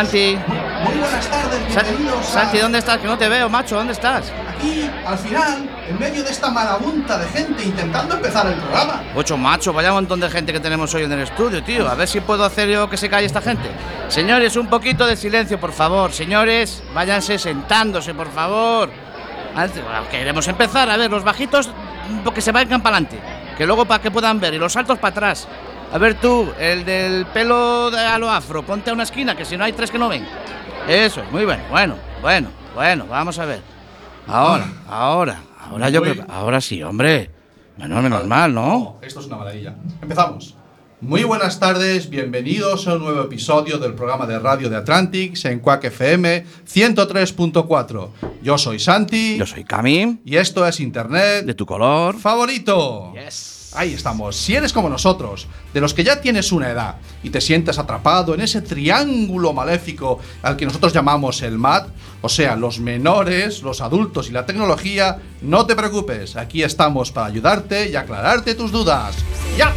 Santi, muy buenas tardes. Sa- Bienvenidos a- Santi, ¿dónde estás? Que no te veo, macho, ¿dónde estás? Aquí, al final, en medio de esta marabunta de gente intentando empezar el programa. Ocho, macho, vaya montón de gente que tenemos hoy en el estudio, tío. A ver si puedo hacer yo que se calle esta gente. Señores, un poquito de silencio, por favor. Señores, váyanse sentándose, por favor. Antes- bueno, Queremos empezar. A ver, los bajitos, mm, que se vayan para adelante. Que luego para que puedan ver. Y los altos para atrás. A ver tú, el del pelo de- a lo afro, ponte a una esquina, que si no hay tres que no ven. Eso, muy bueno, bueno, bueno, bueno, vamos a ver. Ahora, ahora, ahora yo creo que- Ahora sí, hombre. Menos, menos mal, ¿no? Esto es una maravilla. Empezamos. Muy buenas tardes, bienvenidos a un nuevo episodio del programa de radio de Atlantics en Quack FM 103.4. Yo soy Santi Yo soy Cami, y esto es Internet de tu color. favorito. Yes. Ahí estamos. Si eres como nosotros, de los que ya tienes una edad y te sientes atrapado en ese triángulo maléfico al que nosotros llamamos el MAT, o sea, los menores, los adultos y la tecnología, no te preocupes. Aquí estamos para ayudarte y aclararte tus dudas. ¡Ya!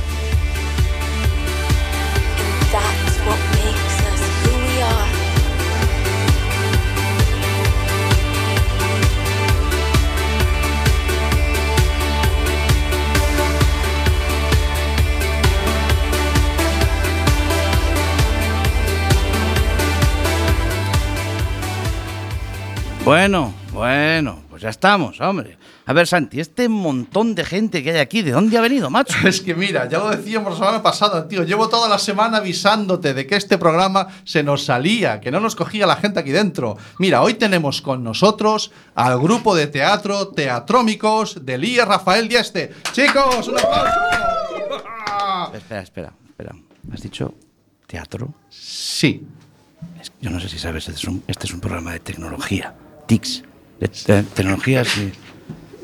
Bueno, bueno, pues ya estamos, hombre. A ver, Santi, este montón de gente que hay aquí, ¿de dónde ha venido, macho? Es que mira, ya lo decíamos la semana pasada, tío. Llevo toda la semana avisándote de que este programa se nos salía, que no nos cogía la gente aquí dentro. Mira, hoy tenemos con nosotros al grupo de teatro Teatrómicos de Lía Rafael Dieste. Chicos, un aplauso. Espera, espera, espera. ¿Has dicho teatro? Sí. Yo no sé si sabes, este es un, este es un programa de tecnología. TICS. De, de tecnología, sí.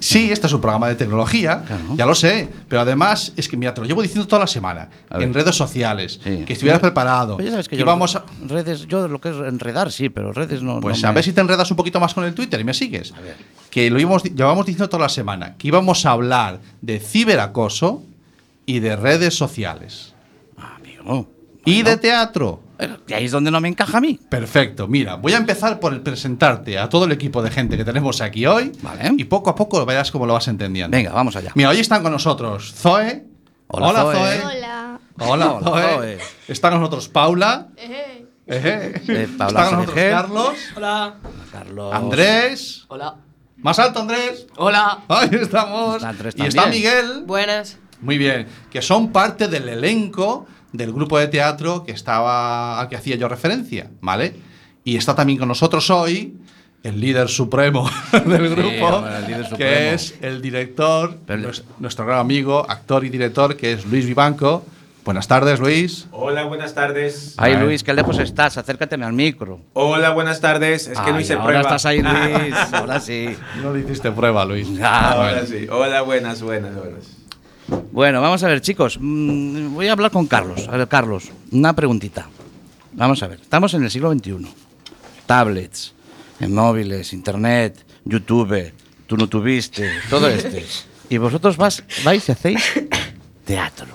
Sí, este es un programa de tecnología, Claro. ya lo sé, pero además es que mira, te lo llevo diciendo toda la semana, en redes sociales, Sí. que estuvieras preparado. Pues ya sabes que yo. vamos a, Redes, yo lo que es enredar, sí, pero redes no. Pues no a me- ver si te enredas un poquito más con el Twitter y me sigues. A ver. Que lo íbamos, llevamos diciendo toda la semana, que íbamos a hablar de ciberacoso y de redes sociales. Ah, amigo. Y de teatro. Que ahí es donde no me encaja a mí. Perfecto, mira, voy a empezar por el presentarte a todo el equipo de gente que tenemos aquí hoy. Vale. Y poco a poco verás cómo lo vas entendiendo. Venga, vamos allá. Mira, hoy están con nosotros Zoe. Hola, Zoe. Hola. Hola, Hola, Zoe. Zoe. Está con nosotros Paula. Ejé. Ejé. Eh, Paula Está con nosotros. Carlos. Hola. Carlos. Andrés. Hola. Más alto, Andrés. Hola. Ahí estamos. Está Andrés y está. Miguel. Buenas. Muy bien. Que son parte del elenco del grupo de teatro que estaba al que hacía yo referencia, ¿vale? Y está también con nosotros hoy el líder supremo del grupo, hombre, el líder supremo. que es el director, Pero- nues- nuestro gran amigo, actor y director, que es Luis Vivanco. Buenas tardes, Luis. Hola, buenas tardes. Ay. Luis, qué lejos estás. Acércateme al micro. Hola, buenas tardes. Es que Ay, no hice ahora prueba. estás ahí, Luis. ahora sí. No le hiciste prueba, Luis. Ah, Ahora sí. Hola, buenas, buenas, buenas. Bueno, vamos a ver, chicos. Mm, Voy a hablar con Carlos. A ver, Carlos, una preguntita. Vamos a ver. Estamos en el siglo XXI. Tablets, en móviles, internet, YouTube, tú no tuviste, todo este. Y vosotros vas, vais y hacéis teatro.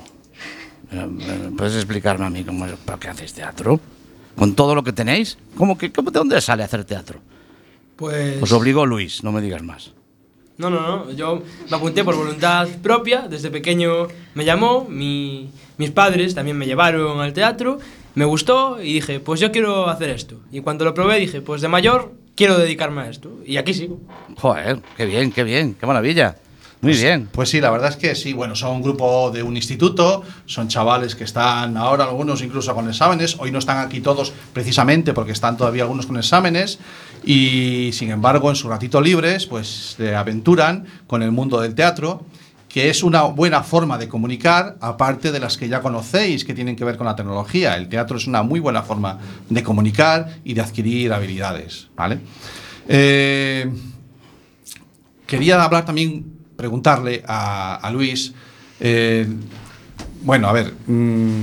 Eh, eh, ¿Puedes explicarme a mí cómo, para qué hacéis teatro? ¿Con todo lo que tenéis? ¿Cómo que, cómo- ¿De dónde sale hacer teatro? Pues. Os obligó Luis, no me digas más. No, no, no. Yo me apunté por voluntad propia. Desde pequeño me llamó. mi- mis padres también me llevaron al teatro. Me gustó y dije, pues yo quiero hacer esto. Y cuando lo probé dije, pues de mayor quiero dedicarme a esto. Y aquí sigo. Joder, qué bien, qué bien, qué maravilla. Muy Pues- bien. Pues sí, la verdad es que sí. Bueno, son un grupo de un instituto, son chavales que están ahora algunos incluso con exámenes. Hoy no están aquí todos precisamente porque están todavía algunos con exámenes y sin embargo en su ratito libres pues se aventuran con el mundo del teatro que es una buena forma de comunicar, aparte de las que ya conocéis, que tienen que ver con la tecnología. El teatro es una muy buena forma de comunicar y de adquirir habilidades. ¿vale? Eh, quería hablar también, preguntarle a, a Luis, eh, bueno, a ver, mm,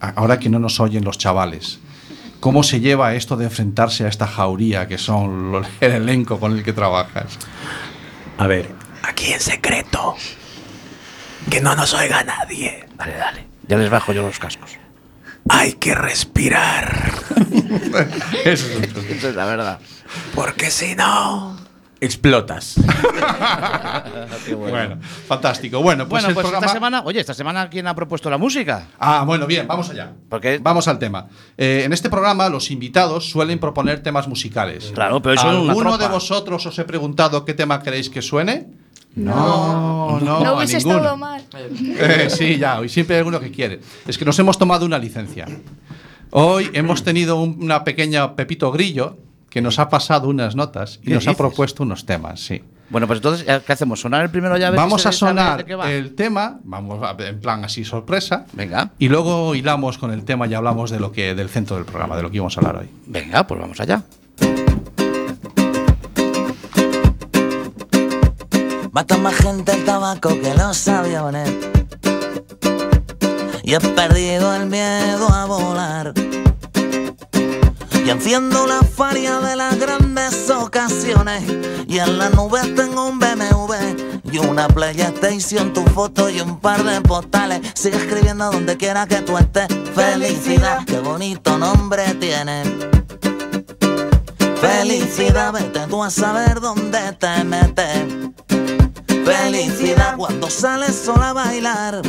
ahora que no nos oyen los chavales, ¿cómo se lleva esto de enfrentarse a esta jauría que son el elenco con el que trabajas? A ver, aquí en secreto. Que no nos oiga nadie. Dale, dale. Ya les bajo yo los cascos. Hay que respirar. Eso es la verdad. Porque si no. Explotas. bueno. fantástico. Bueno, pues bueno, el pues programa... esta semana, oye, esta semana ¿quién ha propuesto la música? Ah, bueno, bien, vamos allá. Porque- Vamos al tema. Eh, en este programa los invitados suelen proponer temas musicales. Claro, pero eso ¿Alguno de vosotros os he preguntado qué tema queréis que suene? No, no, No a hubiese estado mal. Eh, sí, ya, hoy siempre hay alguno que quiere. Es que nos hemos tomado una licencia. Hoy hemos tenido un- una pequeña Pepito Grillo que nos ha pasado unas notas y ¿Qué nos ha propuesto unos temas, sí. Bueno, pues entonces, ¿qué hacemos? ¿Sonar el primero ya? Vamos a sonar el tema, vamos a- en plan así sorpresa, Venga, y luego hilamos con el tema y hablamos de lo que del centro del programa, de lo que íbamos a hablar hoy. venga, pues vamos allá. Mata más gente el tabaco que los aviones. Y he perdido el miedo a volar. Y enciendo la faria de las grandes ocasiones. Y en la nube tengo un BMW y una PlayStation, tu foto y un par de postales. Sigue escribiendo donde quiera que tú estés. Felicidad, qué bonito nombre tiene. Felicidad, vete tú a saber dónde te metes. Felicidad cuando sales sola a bailar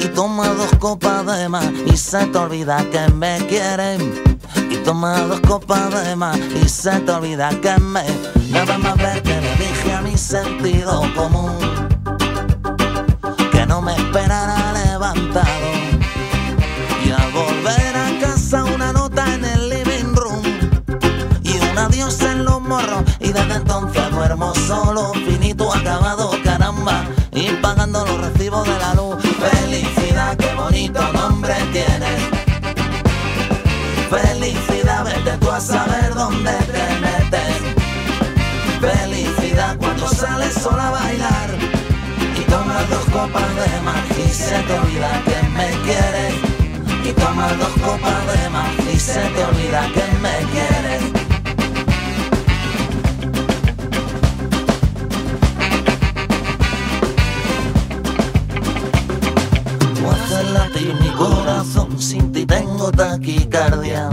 y toma dos copas de más y se te olvida que me quieren. Y toma dos copas de más y se te olvida que me. Nada más ver que le dije a mi sentido común que no me esperara levantado. Y al volver a casa una nota en el living room y un adiós en los morros y desde entonces duermo solo, finito, acabado, caramba y pagando los recibos de la luz. Felicidad, qué bonito nombre tiene. Felicidad, vete tú a saber dónde te metes. Felicidad cuando sales sola a bailar y tomas dos copas de más y se te olvida que me quieres. Y tomas dos copas de más y se te olvida que me quieres. Corazón, sin ti tengo taquicardia.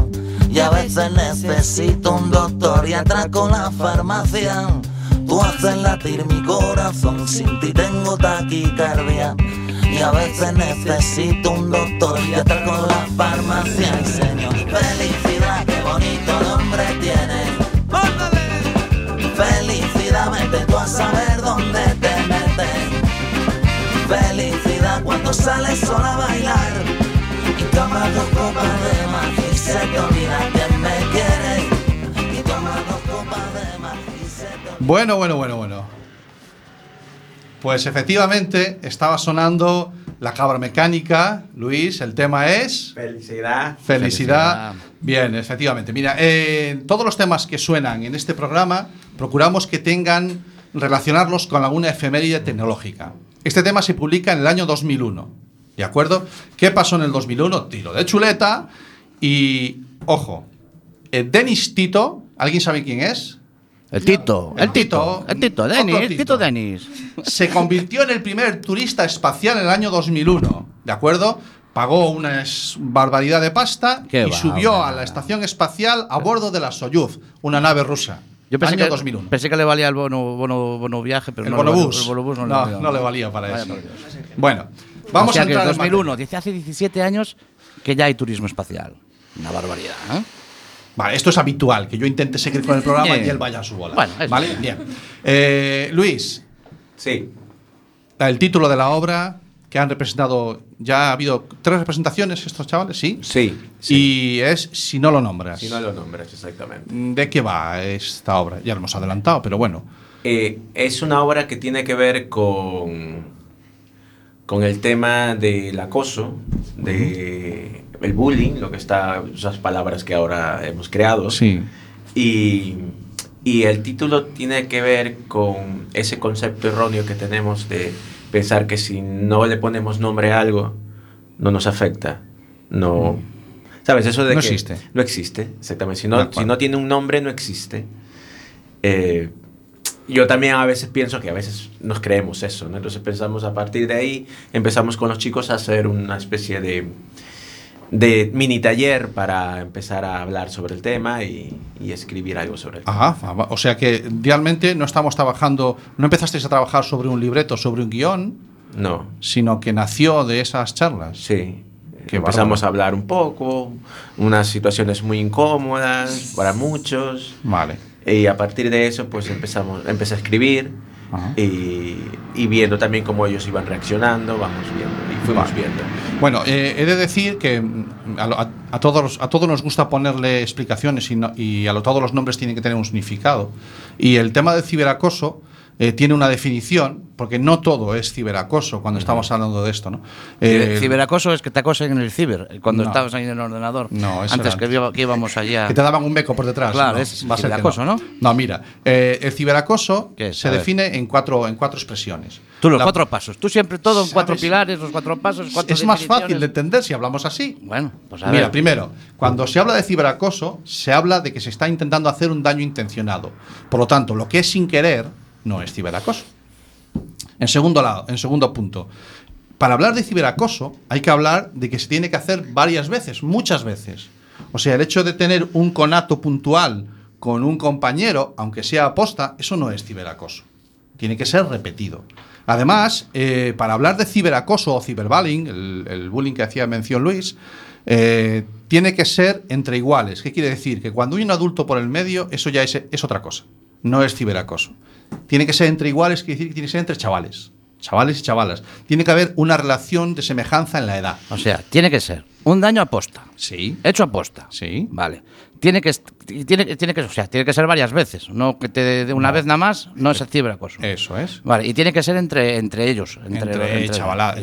Y a veces necesito un doctor y atraco la farmacia. Tú haces latir mi corazón, sin ti tengo taquicardia. Y a veces necesito un doctor y atraco la farmacia. Y señor, felicidad, qué bonito nombre tiene. Felicidad, vete tú a saber. Felicidad cuando sales sola a bailar y tomas dos copas de más y se te olvida que me quieres. Y tomas dos copas de más y se te olvida. Bueno, bueno, bueno, bueno. Pues efectivamente estaba sonando la cabra mecánica, Luis, el tema es... Felicidad. Felicidad. Felicidad. Bien, efectivamente. Mira, eh, todos los temas que suenan en este programa procuramos que tengan relacionarlos con alguna efeméride tecnológica. Este tema se publica en el año 2001. ¿De acuerdo? ¿Qué pasó en el 2001? Tiro de chuleta y, ojo, eh, Denis Tito, ¿alguien sabe quién es? El Tito, el, El Tito, Tito, el Tito, Denis, el Tito. Denis. se convirtió en el primer turista espacial en el año 2001, ¿de acuerdo? Pagó una barbaridad de pasta Qué y va, subió a la estación espacial a bordo de la Soyuz, una nave rusa. Yo pensé año que, 2001. pensé que le valía el bono, bono, bono viaje, pero el no bonobús. el bonobús no, no, le valía. no le valía para Vaya eso. Bueno, vamos o sea a que entrar en en 2001, materia. dice hace 17 años que ya hay turismo espacial. Una barbaridad, ¿eh? Vale, esto es habitual, que yo intente seguir con el programa Bien. y él vaya a su bola. Bueno, vale, bien. Eh, Luis, Sí, El título de la obra que han representado, ya ha habido tres representaciones estos chavales, ¿sí? sí. sí. Y es Si no lo nombras. Si no lo nombras, exactamente. ¿De qué va esta obra? Ya lo hemos adelantado, pero bueno. Eh, es una obra que tiene que ver con, con el tema del acoso, de el bullying, lo que está, esas palabras que ahora hemos creado. Sí. Y, y el título tiene que ver con ese concepto erróneo que tenemos de pensar que si no le ponemos nombre a algo, no nos afecta. No. ¿Sabes? Eso de No que existe. No existe, exactamente. Si no, si no tiene un nombre, no existe. Eh, yo también a veces pienso que a veces nos creemos eso, ¿no? Entonces pensamos a partir de ahí, empezamos con los chicos a hacer una especie de, de mini taller para empezar a hablar sobre el tema y, y escribir algo sobre el tema. Ajá, o sea que realmente no estamos trabajando, no empezasteis a trabajar sobre un libreto, sobre un guion, No, sino que nació de esas charlas. sí. Qué Empezamos bárbaro. a hablar un poco, unas situaciones muy incómodas para muchos. Vale. Y a partir de eso, pues empezamos, empecé a escribir. Y, y viendo también cómo ellos iban reaccionando, vamos viendo y fuimos Vale. viendo. Bueno, eh, he de decir que mm, a, lo- a- a todos, a todos nos gusta ponerle explicaciones y, no- y a lo- todos los nombres tienen que tener un significado. Y el tema del ciberacoso eh, tiene una definición, porque no todo es ciberacoso cuando estamos hablando de esto. ¿no? Eh, Ciberacoso es que te acosen en el ciber, eh, cuando No. estabas ahí en el ordenador. No, eso Antes que, antes. iba- que íbamos allá. Que te daban un beco por detrás. Claro, ¿no? es Va que ciberacoso, ¿no? No, mira, eh, el ciberacoso se define en cuatro, en cuatro expresiones. Tú los La- cuatro pasos. Tú siempre todo en cuatro pilares, los cuatro pasos, cuatro Es más fácil de entender si hablamos así. Bueno, pues a Mira, ver. primero, cuando se habla de ciberacoso, se habla de que se está intentando hacer un daño intencionado. Por lo tanto, lo que es sin querer no es ciberacoso. En segundo lado, en segundo punto, para hablar de ciberacoso hay que hablar de que se tiene que hacer varias veces, muchas veces. O sea, el hecho de tener un conato puntual con un compañero, aunque sea aposta, eso no es ciberacoso. Tiene que ser repetido. Además, eh, para hablar de ciberacoso o ciberbullying, el, el bullying que hacía mención Luis, eh, tiene que ser entre iguales. ¿Qué quiere decir? Que cuando hay un adulto por el medio, eso ya es, es otra cosa. No es ciberacoso. Tiene que ser entre iguales, quiere decir que tiene que ser entre chavales. Chavales y chavalas. Tiene que haber una relación de semejanza en la edad. O sea, tiene que ser un daño aposta. Sí. Hecho aposta. Sí. Vale. Tiene que, tiene, tiene que, o sea, tiene que ser varias veces. No que te dé una vez nada más, no es el ciberacoso. Eso es. Vale, y tiene que ser entre, entre ellos. Entre, Entre entre Yo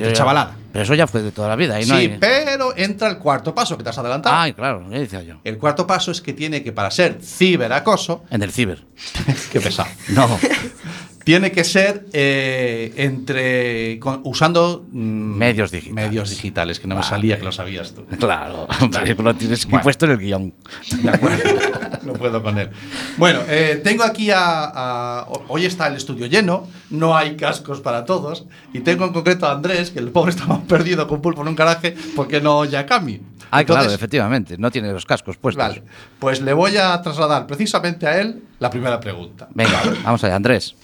ya- chavalada. Pero eso ya fue de toda la vida. No sí, hay... pero entra el cuarto paso que te has adelantado. Ay, claro, ya decía yo. El cuarto paso es que tiene que, para ser ciberacoso, En el ciber. qué pesado, No. tiene que ser eh, entre con- usando mm, Medios digitales. medios digitales, que no me salía que lo sabías tú. claro. Hombre, lo tienes Bueno. puesto en el guion. De acuerdo. no puedo con él. Bueno, eh, tengo aquí a, a- ho- Hoy está el estudio lleno, no hay cascos para todos. Y tengo en concreto a Andrés, que el pobre estaba perdido con pulpo en un garaje porque no oye a Cami. Ah, claro, efectivamente. No tiene los cascos puestos. Vale, pues le voy a trasladar precisamente a él la primera pregunta. Venga, vamos allá, Andrés.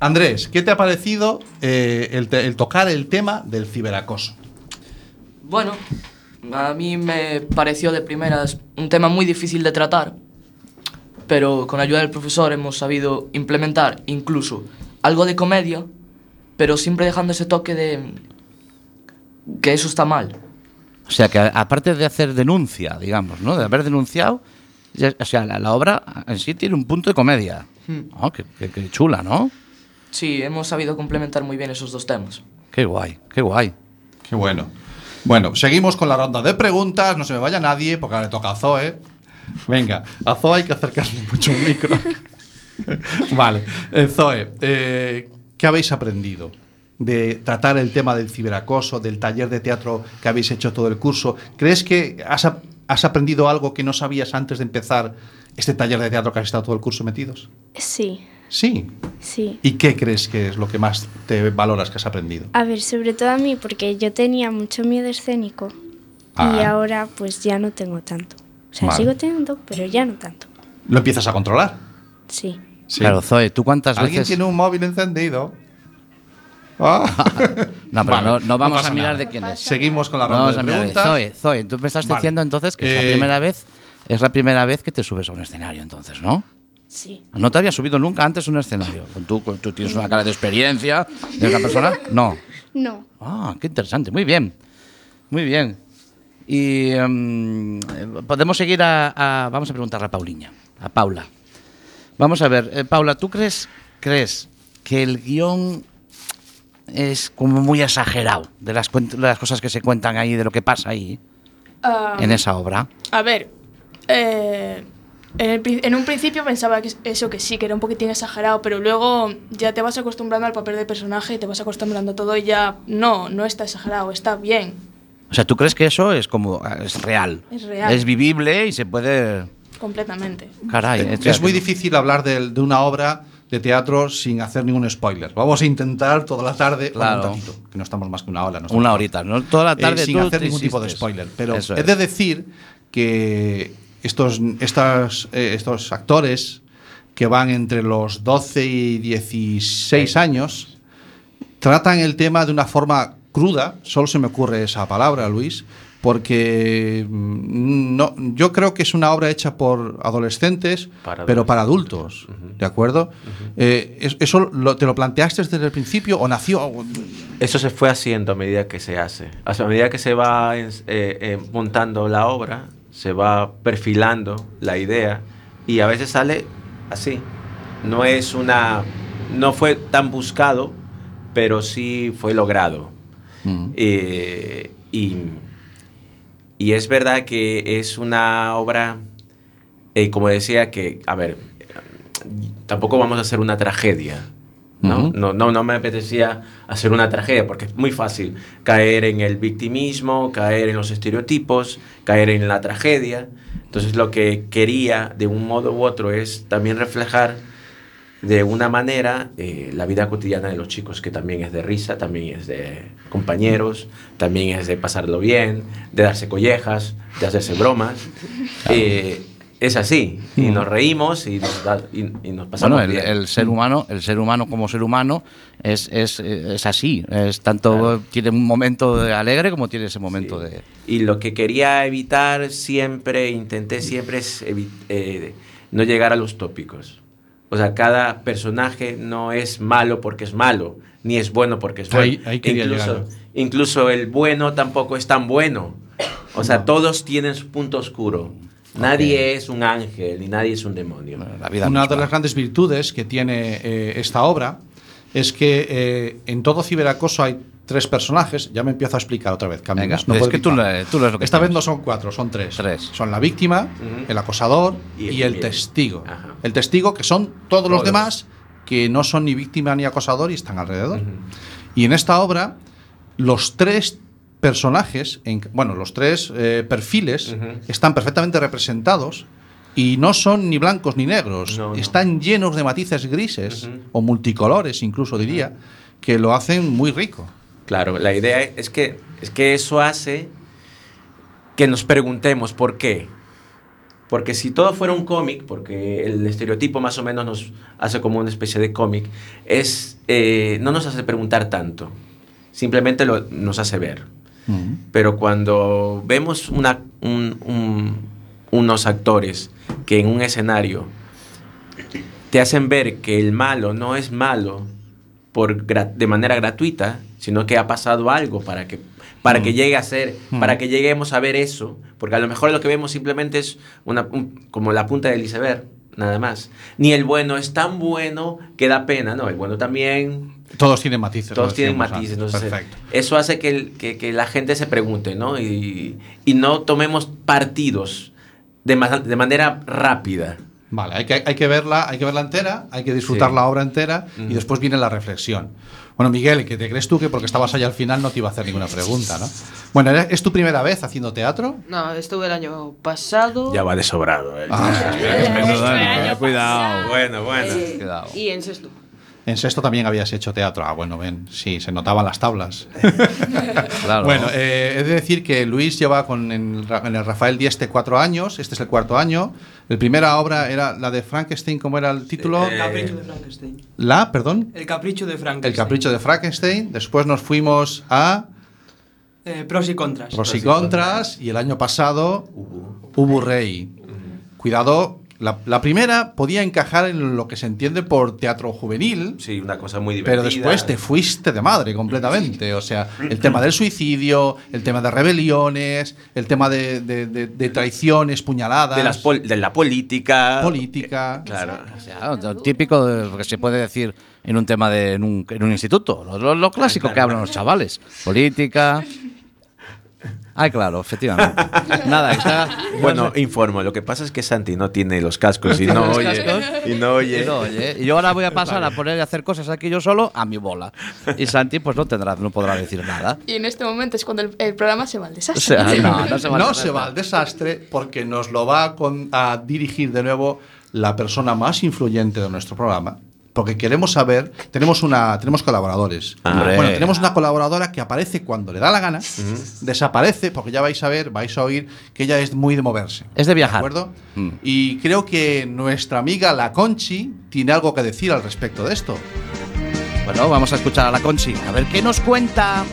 Andrés, ¿qué te ha parecido eh, el, te- el tocar el tema del ciberacoso? Bueno, a mí me pareció de primeras un tema muy difícil de tratar, pero con ayuda del profesor hemos sabido implementar incluso algo de comedia, pero siempre dejando ese toque de que eso está mal. O sea, que aparte de hacer denuncia, digamos, ¿no? De haber denunciado, ya- o sea, la, la obra en sí tiene un punto de comedia. Oh, qué, qué- qué chula, ¿no? Sí, hemos sabido complementar muy bien esos dos temas. Qué guay, qué guay. Qué bueno. Bueno, seguimos con la ronda de preguntas. No se me vaya nadie, porque ahora le toca a Zoe. Venga, a Zoe hay que acercarle mucho un micro. vale. Eh, Zoe, eh, ¿qué habéis aprendido? De tratar el tema del ciberacoso, del taller de teatro que habéis hecho todo el curso. ¿Crees que has, ap- has aprendido algo que no sabías antes de empezar este taller de teatro que has estado todo el curso metidos? Sí, Sí. sí. ¿Y qué crees que es lo que más te valoras que has aprendido? A ver, sobre todo a mí, porque yo tenía mucho miedo escénico y Ah. ahora pues ya no tengo tanto. O sea, Vale. sigo teniendo, pero ya no tanto. ¿Lo empiezas a controlar? Sí. Sí. Claro, Zoe, ¿tú cuántas ¿Alguien veces...? tiene un móvil encendido? Ah. No, pero Vale, no, no vamos a mirar nada. de quién es. Seguimos con la ronda vamos de a mirar. preguntas. Zoe, Zoe, tú me estás Vale. diciendo entonces que es la Eh, primera vez, es la primera vez que te subes a un escenario, entonces, ¿no? Sí. ¿No te había subido nunca antes a un escenario? ¿Tú, tú tienes una cara de experiencia de otra persona? No. No. Ah, qué interesante. Muy bien. Muy bien. Y em, podemos seguir a, a- Vamos a preguntarle a Pauliña, a Paula. Vamos a ver, eh, Paula, ¿tú crees, crees que el guion es como muy exagerado de las, cuen- de las cosas que se cuentan ahí, de lo que pasa ahí, Ah, en esa obra? A ver, eh, en, un principio pensaba que es- eso que sí, que era un poquitín exagerado, pero luego ya te vas acostumbrando al papel del personaje y te vas acostumbrando a todo y ya no, no está exagerado, está bien. O sea, ¿tú crees que eso es como es real? Es real. Es vivible y se puede... Completamente. Caray, Es, o sea, muy difícil hablar del- de, una obra de teatro sin hacer ningún spoiler. Vamos a intentar toda la tarde, Claro. un ratito, que no estamos más que una hora. no Una horita, ¿no? Toda la Eh, tarde sin tú hacer ningún tipo de spoiler. Pero Eso he es. de decir que estos, estas, eh, estos actores que van entre los 12 y 16 años tratan el tema de una forma cruda, solo se me ocurre esa palabra, Luis, porque mm, no, yo creo que es una obra hecha por adolescentes, Para pero para adultos, ¿de acuerdo? Eh, es- ¿Eso lo- te lo planteaste desde el principio o nació? Eso se fue haciendo a medida que se hace. A medida que se va eh, eh, montando la obra, se va perfilando la idea y a veces sale así. No es una. No fue tan buscado, pero sí fue logrado. Eh, y, y es verdad que es una obra, eh, como decía, que, a ver, tampoco vamos a hacer una tragedia. ¿No? No, no me apetecía hacer una tragedia porque es muy fácil caer en el victimismo, caer en los estereotipos, caer en la tragedia. Entonces lo que quería de un modo u otro es también reflejar de una manera eh, la vida cotidiana de los chicos, que también es de risa, también es de compañeros, también es de pasarlo bien, de darse collejas, de hacerse bromas. Eh, es así, y nos reímos y nos, da- y, y nos pasamos Bueno, el, bien. el ser humano, el ser humano como ser humano es, es, es así. Es tanto tiene un momento de alegre como tiene ese momento de. Y lo que quería evitar siempre, intenté siempre es eh, no llegar a los tópicos. O sea, cada personaje no es malo porque es malo, ni es bueno porque es bueno. Ahí- ahí incluso, incluso el bueno tampoco es tan bueno. O sea, todos tienen su punto oscuro. Nadie es un ángel, ni nadie es un demonio. La vida Una de las grandes virtudes que tiene eh, esta obra es que eh, en todo ciberacoso hay tres personajes. Ya me empiezo a explicar otra vez. Venga, no es que tú, le- tú lo es lo que Esta vez no son cuatro, son tres. Tres. Son la víctima, el acosador Y y, el testigo. Ajá. El testigo que son todos, los demás que no son ni víctima ni acosador y están alrededor. Y en esta obra, los tres personajes, en- bueno, los tres eh, perfiles están perfectamente representados y no son ni blancos ni negros. No, no. Están llenos de matices grises o multicolores, incluso diría, que lo hacen muy rico. Claro, la idea es que, es que eso hace que nos preguntemos por qué. Porque si todo fuera un cómic, porque el estereotipo más o menos nos hace como una especie de cómic, es, eh, no nos hace preguntar tanto, simplemente lo, nos hace ver. Pero cuando vemos una- un- un- unos actores que en un escenario te hacen ver que el malo no es malo por de manera gratuita, sino que ha pasado algo para que para que llegue a ser, para que lleguemos a ver eso, porque a lo mejor lo que vemos simplemente es una, un- como la punta del iceberg, nada más. Ni el bueno es tan bueno que da pena, no, el bueno también Todos tienen matices. todos tienen matices. entonces, Perfecto. Eso hace que, el- que- que la gente se pregunte, ¿no? Y, y no tomemos partidos de, de manera rápida. Vale, hay que, hay que verla, hay que verla entera, hay que disfrutar Sí. la obra entera y Ujú. después viene la reflexión. Bueno, Miguel, ¿qué te crees tú que porque estabas allá al final no te iba a hacer ninguna pregunta, ¿no? Bueno, ¿era- ¿es tu primera vez haciendo teatro? No, estuve el año pasado. Ya va de sobrado. ¿eh? Ah, Cuidado. Bueno, bueno. eh, Cuidado. y en sexto. En sexto también habías hecho teatro. Ah, bueno, ven, sí, se notaban las tablas. Claro. Bueno, eh, he de decir que Luis lleva con en el, Ra- en el Rafael Dieste cuatro años, este es el cuarto año. La primera obra era la de Frankenstein, ¿cómo era el título? El capricho de Frankenstein. La, perdón, El capricho de Frankenstein. El capricho de Frankenstein. Después nos fuimos a Eh, pros y contras. Pros y Contras y el año pasado Ubu Rey. Cuidado, La, la primera podía encajar en lo que se entiende por teatro juvenil, Sí, una cosa muy divertida. pero después te fuiste de madre completamente. O sea, el tema del suicidio, el tema de rebeliones, el tema de, de- de- de traiciones, puñaladas. De, las pol- de la política. Política. Claro. Claro, lo típico de lo que se puede decir en un tema de en un, en un instituto. Lo, lo- lo clásico que hablan los chavales. Política. Ay, claro, efectivamente. Nada, está. Bueno, informo. Lo que pasa es que Santi no tiene los cascos y no oye. cascos. Y no oye. Y no oye. Y yo ahora voy a pasar a poner y hacer cosas aquí yo solo a mi bola. Y Santi, pues no tendrá, no podrá decir nada. Y en este momento es cuando el, el programa se va al O desastre. sea, no, no se va No se al desastre porque nos lo va a, con- a dirigir de nuevo la persona más influyente de nuestro programa. Porque queremos saber, tenemos una, tenemos colaboradores. Hombre. Bueno, tenemos una colaboradora que aparece cuando le da la gana, desaparece, porque ya vais a ver, vais a oír que ella es muy de moverse. Es de viajar. acuerdo? Mm. Y creo que nuestra amiga la Conchi tiene algo que decir al respecto de esto. Bueno, vamos a escuchar a la Conchi. A ver qué nos cuenta.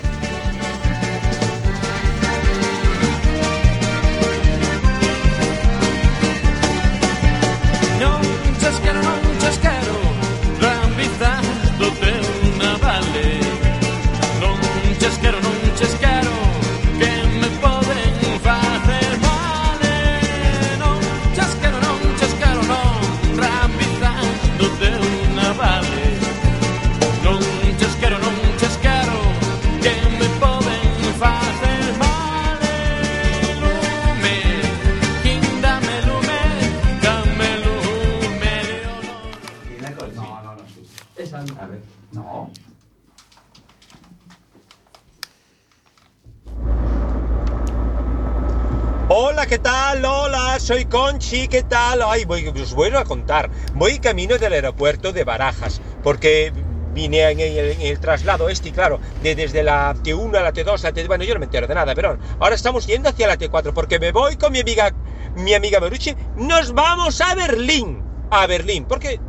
Conchi, ¿qué tal? Ay, voy, os voy a contar. Voy camino del aeropuerto de Barajas, porque vine en el, el traslado este, claro, de, desde la T1 a la T2, a la T... Bueno, yo no me entero de nada, pero ahora estamos yendo hacia la T4, porque me voy con mi amiga, mi amiga Marucci, nos vamos a Berlín, a Berlín, porque,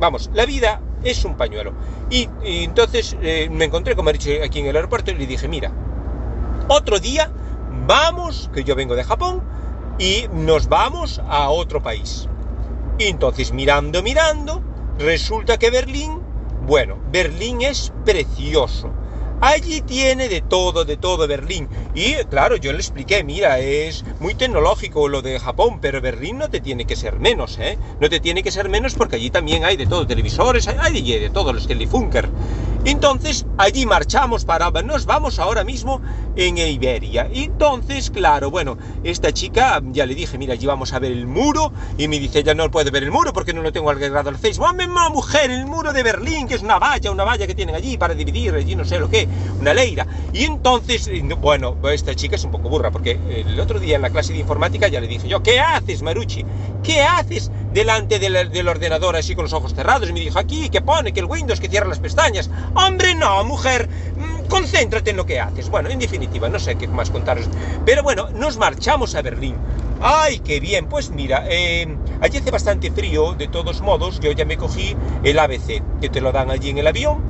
vamos, la vida es un pañuelo. Y, y entonces eh, me encontré con Marucci aquí en el aeropuerto y le dije, mira, otro día vamos, que yo vengo de Japón, y nos vamos a otro país. Entonces mirando, mirando, resulta que Berlín, bueno, Berlín es precioso. Allí tiene de todo, de todo Berlín. Y claro, yo le expliqué, mira, es muy tecnológico lo de Japón, pero Berlín no te tiene que ser menos, ¿eh? No te tiene que ser menos porque allí también hay de todo, televisores, hay hay de, de todo, los Telefunker. Entonces, allí marchamos para, nos vamos ahora mismo en Iberia. Entonces, claro, bueno, esta chica, ya le dije, mira, allí vamos a ver el muro, y me dice, ya no puede ver el muro porque no lo tengo agregado al Facebook. ¡Hombre, ma, mujer, el muro de Berlín, que es una valla, una valla que tienen allí para dividir, allí no sé lo que, una leira. Y entonces, eh, bueno, esta chica es un poco burra, porque el otro día en la clase de informática ya le dije yo, ¿qué haces, Maruchi? ¿Qué haces delante del, del ordenador así con los ojos cerrados? Y me dijo, aquí, que pone, que el Windows, que cierra las pestañas. Hombre, no, mujer, mm, concéntrate en lo que haces. Bueno, en definitiva, no sé qué más contaros. Pero bueno, nos marchamos a Berlín. ¡Ay, qué bien! Pues mira, eh, allí hace bastante frío, de todos modos, yo ya me cogí el ABC, que te lo dan allí en el avión.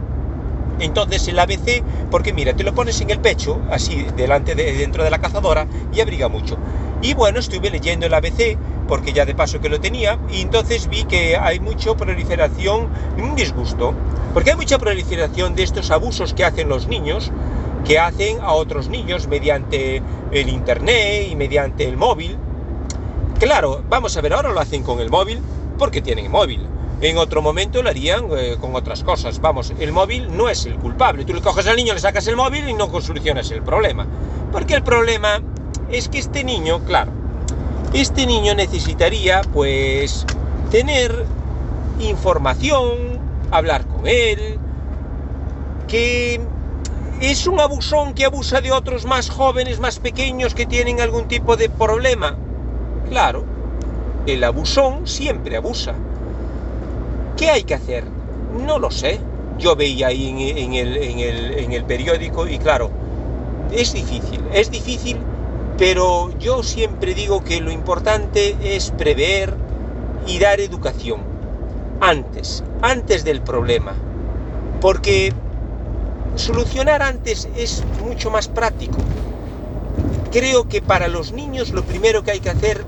Entonces el ABC, porque mira, te lo pones en el pecho, así delante de dentro de la cazadora y abriga mucho. Y bueno, estuve leyendo el ABC porque ya de paso que lo tenía y entonces vi que hay mucha proliferación, un disgusto, porque hay mucha proliferación de estos abusos que hacen los niños, que hacen a otros niños mediante el internet y mediante el móvil. Claro, vamos a ver, ahora lo hacen con el móvil porque tienen móvil. En otro momento lo harían eh, con otras cosas. Vamos, el móvil no es el culpable. Tú le coges al niño, le sacas el móvil y no solucionas el problema. Porque el problema es que este niño, claro, este niño necesitaría pues tener información, hablar con él, que es un abusón que abusa de otros más jóvenes, más pequeños que tienen algún tipo de problema. Claro, el abusón siempre abusa. ¿Qué hay que hacer? No lo sé. Yo veía ahí en, el, en el- en el periódico y claro, es difícil, es difícil, pero yo siempre digo que lo importante es prever y dar educación antes, antes del problema, porque solucionar antes es mucho más práctico. Creo que para los niños lo primero que hay que hacer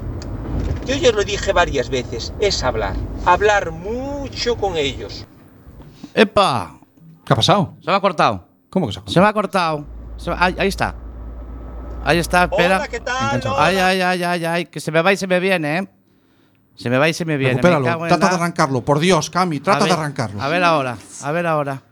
yo ya lo dije varias veces, es hablar, hablar mucho con ellos. ¡Epa! ¿Qué ha pasado? Se me ha cortado. ¿Cómo que se ha cortado? Se me ha cortado. Se me- Ahí, ahí está. Ahí está, espera. Hola, ¿qué tal? Enganchado. Ay, ay, ay, ay, ay, que se me va y se me viene, ¿eh? Se me va y se me viene. me Recupéralo. en Trata la- de arrancarlo. Por Dios, Cami, trata ver, de arrancarlo. A ver ahora, a ver ahora.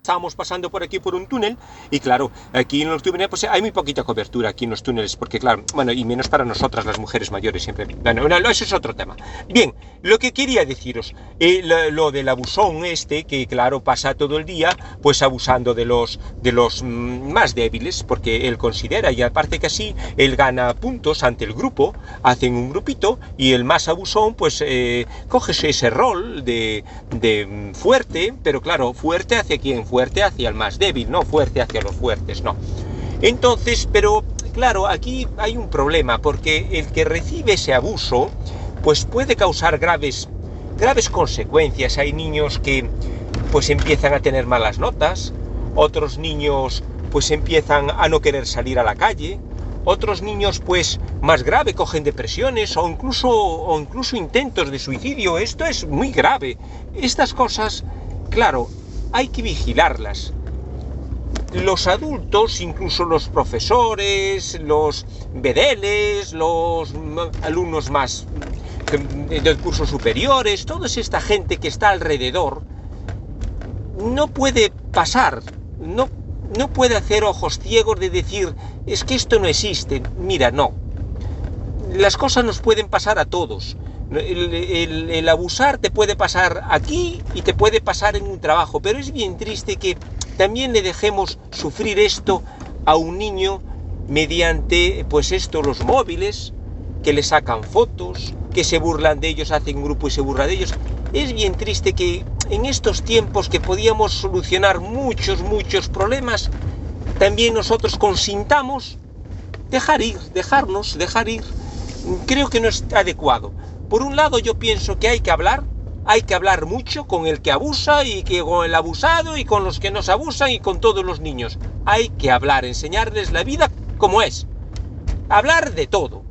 Estábamos pasando por aquí por un túnel y claro, aquí en los túneles pues hay muy poquita cobertura aquí en los túneles porque claro, bueno, y menos para nosotras las mujeres mayores siempre. Bueno, no, eso es otro tema. Bien, lo que quería deciros, eh, lo, lo del abusón este que claro pasa todo el día pues abusando de los de los mm, más débiles porque él considera y aparte que así él gana puntos ante el grupo, hacen un grupito y el más abusón pues eh, coge ese rol de, de mm, fuerte, pero claro, fuerte hacia quién, fuerte hacia el más débil, no fuerte hacia los fuertes, no. Entonces, pero claro, aquí hay un problema porque el que recibe ese abuso pues puede causar graves graves consecuencias. Hay niños que pues empiezan a tener malas notas, otros niños pues empiezan a no querer salir a la calle, otros niños pues más grave cogen depresiones o incluso o incluso intentos de suicidio. Esto es muy grave. Estas cosas, claro, hay que vigilarlas. Los adultos, incluso los profesores, los bedeles, los alumnos más mm, de cursos superiores, toda esta gente que está alrededor, no puede pasar, no, no puede hacer ojos ciegos de decir, es que esto no existe. Mira, no. Las cosas nos pueden pasar a todos. El, abusar te puede pasar aquí y te puede pasar en un trabajo, pero es bien triste que también le dejemos sufrir esto a un niño mediante, pues esto, los móviles, que le sacan fotos, que se burlan de ellos, hacen grupo y se burla de ellos. Es bien triste que en estos tiempos que podíamos solucionar muchos, muchos problemas, también nosotros consintamos dejar ir, dejarnos, dejar ir. Creo que no es adecuado. Por un lado yo pienso que hay que hablar, hay que hablar mucho con el que abusa y que con el abusado y con los que nos abusan y con todos los niños. Hay que hablar, enseñarles la vida como es. Hablar de todo.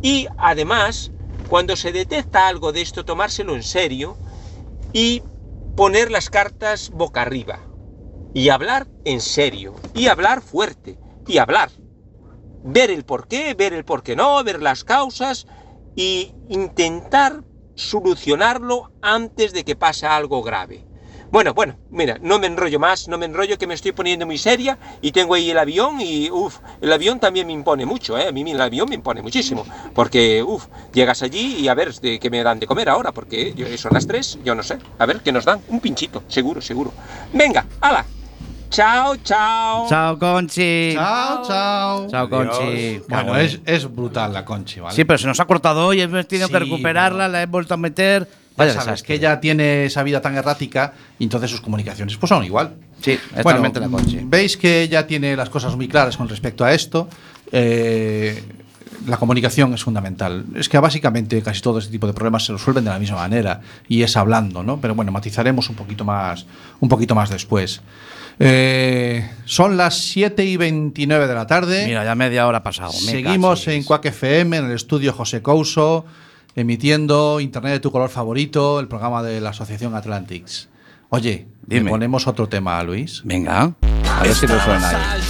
Y además, cuando se detecta algo de esto, tomárselo en serio y poner las cartas boca arriba. Y hablar en serio. Y hablar fuerte. Y hablar. Ver el por qué, ver el por qué no, ver las causas y intentar solucionarlo antes de que pase algo grave. Bueno, bueno, mira, no me enrollo más, no me enrollo que me estoy poniendo muy seria y tengo ahí el avión y, uff, el avión también me impone mucho, ¿eh? A mí el avión me impone muchísimo, porque, uff, llegas allí y a ver de qué me dan de comer ahora, porque yo- son las tres, yo no sé, a ver qué nos dan, un pinchito, seguro, seguro. Venga, hala, chao, chao. Chao, Conchi. Chao, chao. Chao, Conchi. Bueno, Bueno, es, es brutal la Conchi, ¿vale? Sí, pero se nos ha cortado hoy, hemos tenido que Sí, recuperarla, la he vuelto a meter. Ya Vaya sabes, desastre. que ella tiene esa vida tan errática y entonces sus comunicaciones pues son igual. Sí, es Bueno, totalmente la Conchi. veis que ella tiene las cosas muy claras con respecto a esto. Eh, la comunicación es fundamental. Es que básicamente casi todo este tipo de problemas se resuelven de la misma manera y es hablando, ¿no? Pero bueno, matizaremos un poquito más, un poquito más después. Eh, son las 7 y 29 de la tarde. Mira, ya media hora ha pasado. Seguimos en Quack FM, en el estudio José Couso, emitiendo Internet de tu color favorito, el programa de la Asociación Atlantics. Oye, ¿le Dime. ponemos otro tema, Luis? Venga, a ver si lo suena ahí.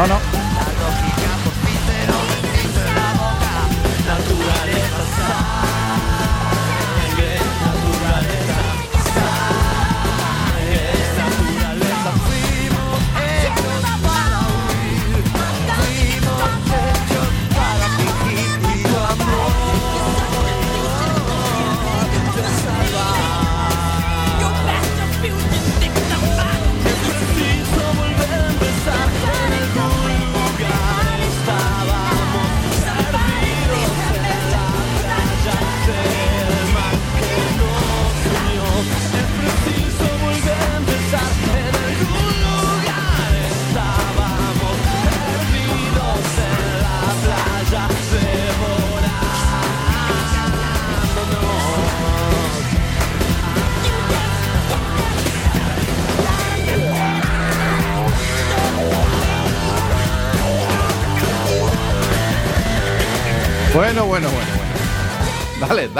No, no.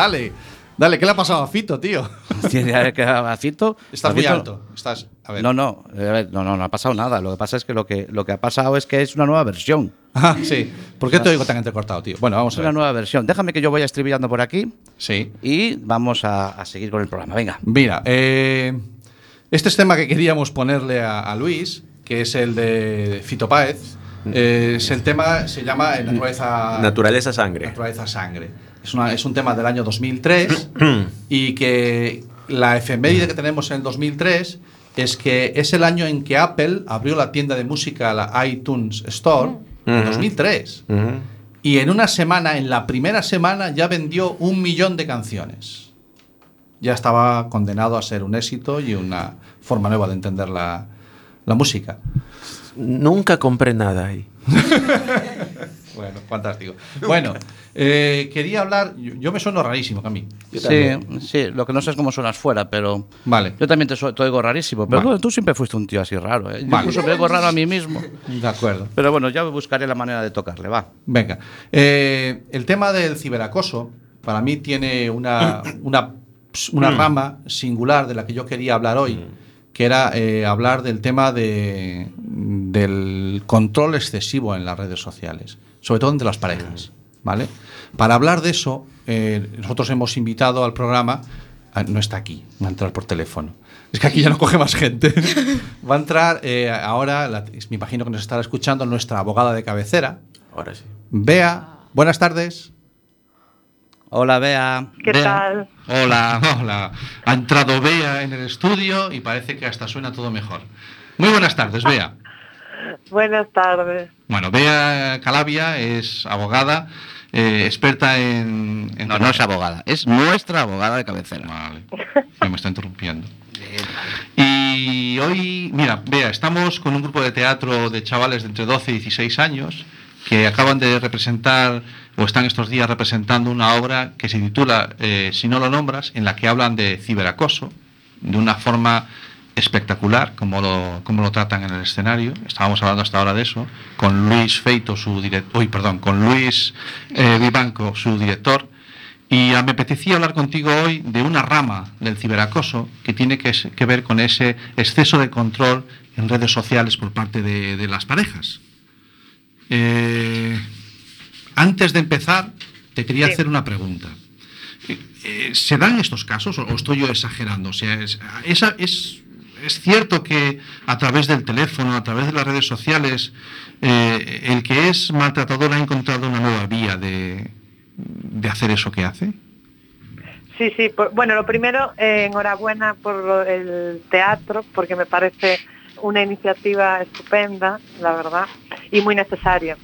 Dale, dale. ¿qué le ha pasado a Fito, tío? Tiene a ver, que a Fito. Estás a muy Fito- alto. Estás. A ver. No, no, a ver, no, no, no ha pasado nada. Lo que pasa es que lo que, lo que ha pasado es que es una nueva versión. Ah, sí. ¿Por qué te oigo tan entrecortado, tío? Bueno, vamos Es a una ver. nueva versión. Déjame que yo vaya estribillando por aquí. Sí. Y vamos a, a seguir con el programa. Venga. Mira, eh, este es tema que queríamos ponerle a, a Luis, que es el de Fito Páez. Eh, es el tema, se llama eh, Naturaleza, Naturaleza sangre. Naturaleza Sangre. Es, una- es un tema del año 2003 y que la efeméride que tenemos en el 2003 es que es el año en que Apple abrió la tienda de música, la iTunes Store, en Ujú. 2003. Ujú. Y en una semana, en la primera semana, ya vendió un millón de canciones. Ya estaba condenado a ser un éxito y una forma nueva de entender la, la música. Nunca compré nada ahí. Bueno, fantástico. Bueno, eh, quería hablar. Yo, yo me sueno rarísimo, Cami. Sí, sí, lo que no sé es cómo suenas fuera, pero. Vale. Yo también te, oigo rarísimo, pero Vale. tú, tú siempre fuiste un tío así raro, ¿eh? Yo Vale. incluso me oigo raro a mí mismo. De acuerdo. Pero bueno, ya buscaré la manera de tocarle, va. Venga. Eh, el tema del ciberacoso, para mí, tiene una, una, una Mm. rama singular de la que yo quería hablar hoy, que era eh, hablar del tema de, del control excesivo en las redes sociales, sobre todo entre las parejas. ¿vale? Para hablar de eso, eh, nosotros hemos invitado al programa, ah, no está aquí, va a entrar por teléfono. Es que aquí ya no coge más gente. Va a entrar eh, ahora, la- me imagino que nos estará escuchando nuestra abogada de cabecera, Ahora sí. Bea, buenas tardes. Hola, Bea. ¿Qué Bea. tal? Hola. Hola. Ha entrado Bea en el estudio y parece que hasta suena todo mejor. Muy buenas tardes, Bea. Buenas tardes. Bueno, Bea Calabia es abogada, eh, experta en, en No, no es abogada, es nuestra abogada de cabecera. Vale. Me está interrumpiendo. Y hoy, mira, Bea, estamos con un grupo de teatro de chavales de entre 12 y 16 años que acaban de representar o están estos días representando una obra que se titula eh, Si no lo nombras, en la que hablan de ciberacoso de una forma espectacular, como lo, como lo tratan en el escenario. Estábamos hablando hasta ahora de eso, con Luis Feito, su director, uy, perdón, con Luis eh, Vivanco, su director. Y me apetecía hablar contigo hoy de una rama del ciberacoso que tiene que ver con ese exceso de control en redes sociales por parte de, de las parejas. Eh, antes de empezar, te quería hacer una pregunta. Eh, eh, ¿Se dan estos casos o, estoy yo exagerando? O sea, es, esa- es, es cierto que a través del teléfono, a través de las redes sociales, eh, el que es maltratador ha encontrado una nueva vía de, de hacer eso que hace? Sí, sí. por- bueno, lo primero, eh, enhorabuena por el teatro, porque me parece una iniciativa estupenda, la verdad, y muy necesaria.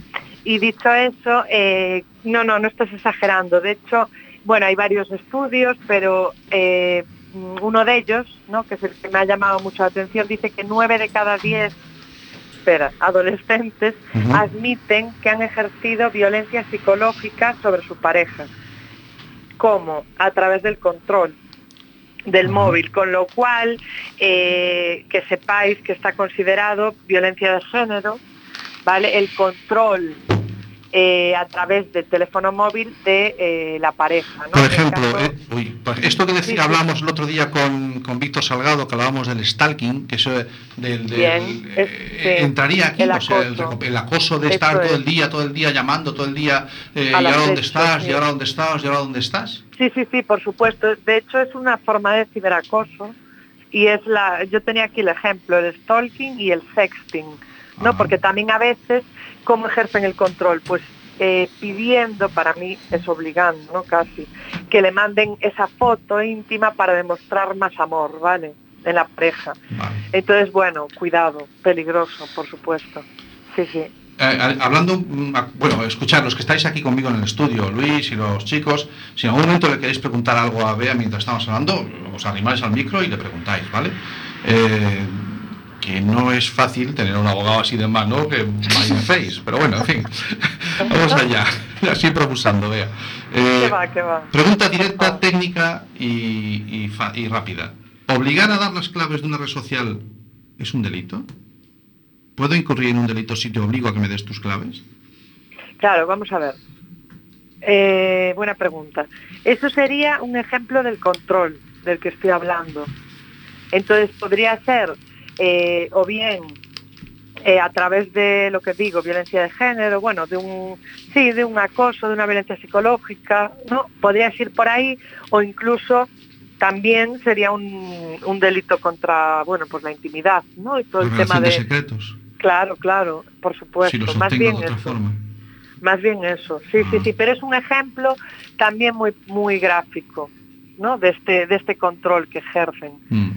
Y dicho eso, eh, no, no, no estás exagerando. De hecho, bueno, hay varios estudios, pero eh, uno de ellos, ¿no? que es el que me ha llamado mucho la atención, dice que nueve de cada diez espera, adolescentes Ujú. admiten que han ejercido violencia psicológica sobre su pareja. ¿Cómo? A través del control del móvil, con lo cual eh, que sepáis que está considerado violencia de género, ¿vale? El control eh, a través del teléfono móvil de eh, la pareja. ¿no? Por ejemplo, caso- eh, uy, pues esto que decía, hablamos el otro día con, con Víctor Salgado, que hablábamos del stalking, que eso del, del- Bien, es- sí, entraría aquí, el o sea, el, acoso. el acoso de estar todo el día, todo el día llamando, todo el día, y ahora dónde estás, sí. y ahora dónde estás, y ahora dónde estás. Sí, sí, sí, por supuesto. De hecho, es una forma de ciberacoso y es la. Yo tenía aquí el ejemplo, el stalking y el sexting, ¿no? Porque también a veces, ¿cómo ejercen el control? Pues eh, pidiendo, para mí es obligando, ¿no? Casi, que le manden esa foto íntima para demostrar más amor, ¿vale? En la pareja. Entonces, bueno, cuidado, peligroso, por supuesto. Sí, sí. Eh, hablando, mm, bueno, escuchad, los que estáis aquí conmigo en el estudio, Luis y los chicos, si en algún momento le queréis preguntar algo a Bea mientras estamos hablando, os animáis al micro y le preguntáis, ¿vale? Eh, que no es fácil tener un abogado así de mano que my face, pero bueno, en fin, vamos allá, siempre abusando, Bea. Eh, ¿Qué va, qué va? Pregunta directa, técnica y, y fa- y rápida. ¿Obligar a dar las claves de una red social es un delito? ¿Puedo incurrir en un delito si te obligo a que me des tus claves? Claro, vamos a ver. eh, buena pregunta. Eso sería un ejemplo del control del que estoy hablando. Entonces podría ser eh, o bien eh, a través de lo que digo, violencia de género, bueno, de un sí, de un acoso, de una violencia psicológica, ¿no? Podrías ir por ahí o incluso también sería un, un delito contra, bueno, pues la intimidad, ¿no? Y todo el tema de de secretos. Claro, claro, por supuesto, Si más bien de otra eso. forma. Más bien eso, sí, sí, sí, pero es un ejemplo también muy muy gráfico, ¿no? De este de este control que ejercen. Mm.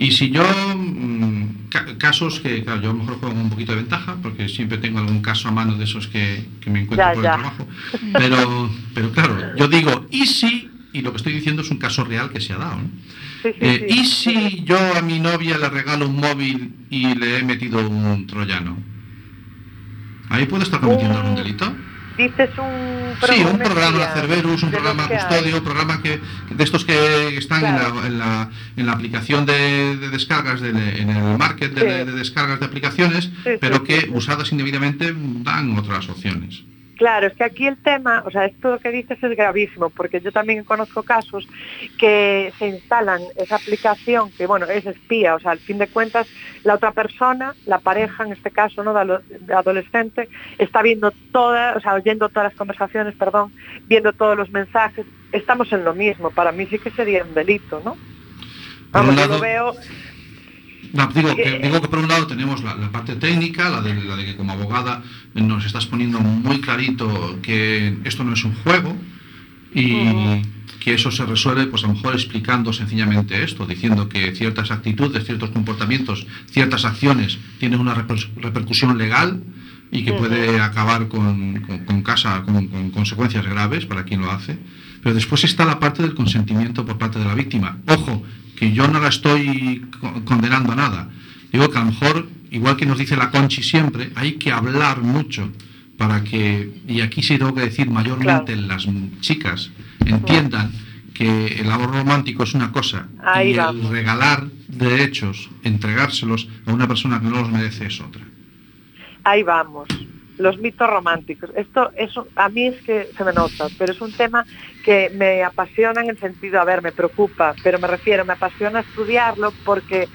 Y si yo, mm, ca- casos que, claro, yo a lo mejor juego con un poquito de ventaja, porque siempre tengo algún caso a mano de esos que, que me encuentro Ya, por ya. el trabajo. Pero, pero claro, yo digo, ¿y si? Y lo que estoy diciendo es un caso real que se ha dado. ¿no? Sí, sí, Eh, sí. ¿Y si yo a mi novia le regalo un móvil y le he metido un troyano? ¿Ahí puedo estar cometiendo algún delito? Dices un Sí, un programa programa Cerberus, un programa custodio, un programa que de estos que están en, la, en, la, en la aplicación de, de descargas, de- en el market de, Sí. de descargas de aplicaciones, Sí, pero sí, que usadas indebidamente dan otras opciones. Claro, es que aquí el tema, o sea, esto que dices es gravísimo, porque yo también conozco casos que se instalan esa aplicación, que bueno, es espía, o sea, al fin de cuentas, la otra persona, la pareja, en este caso, ¿no? De, adolescente, está viendo todas, o sea, oyendo todas las conversaciones, perdón, viendo todos los mensajes, estamos en lo mismo, para mí sí que sería un delito, ¿no? Vamos, yo lo veo, No, digo, que, Eh, digo que por un lado tenemos la, la parte técnica, la de, la de que como abogada nos estás poniendo muy clarito que esto no es un juego y que eso se resuelve pues a lo mejor explicando sencillamente esto, diciendo que ciertas actitudes, ciertos comportamientos, ciertas acciones tienen una reper- repercusión legal y que puede acabar con, con- con casa, con, con consecuencias graves para quien lo hace. Pero después está la parte del consentimiento por parte de la víctima. Ojo, que yo no la estoy co- condenando a nada. Digo que a lo mejor, igual que nos dice la Conchi siempre, hay que hablar mucho para que, y aquí sí tengo que decir mayormente las chicas, entiendan que el amor romántico es una cosa Ahí y el regalar derechos, entregárselos a una persona que no los merece es otra. ahí vamos. Los mitos románticos. Esto es a mí es que se me nota, pero es un tema que me apasiona en el sentido, a ver, me preocupa, pero me refiero, me apasiona estudiarlo porque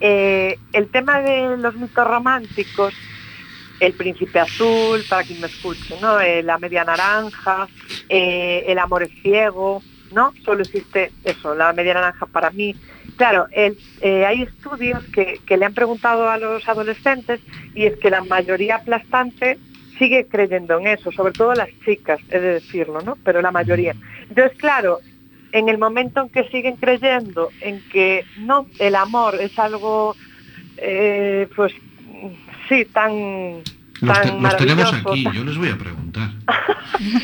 eh, el tema de los mitos románticos, el príncipe azul, para quien me escuche, ¿no? Eh, la media naranja, eh, el amor es ciego, ¿no? Solo existe eso, la media naranja para mí. Claro, el- hay estudios que, que le han preguntado a los adolescentes y es que la mayoría aplastante sigue creyendo en eso, sobre todo las chicas, he de decirlo, ¿no? Pero la mayoría. Entonces, claro, en el momento en que siguen creyendo en que no, el amor es algo, eh, pues sí, tan, Los, te- tan los tenemos aquí, yo les voy a preguntar.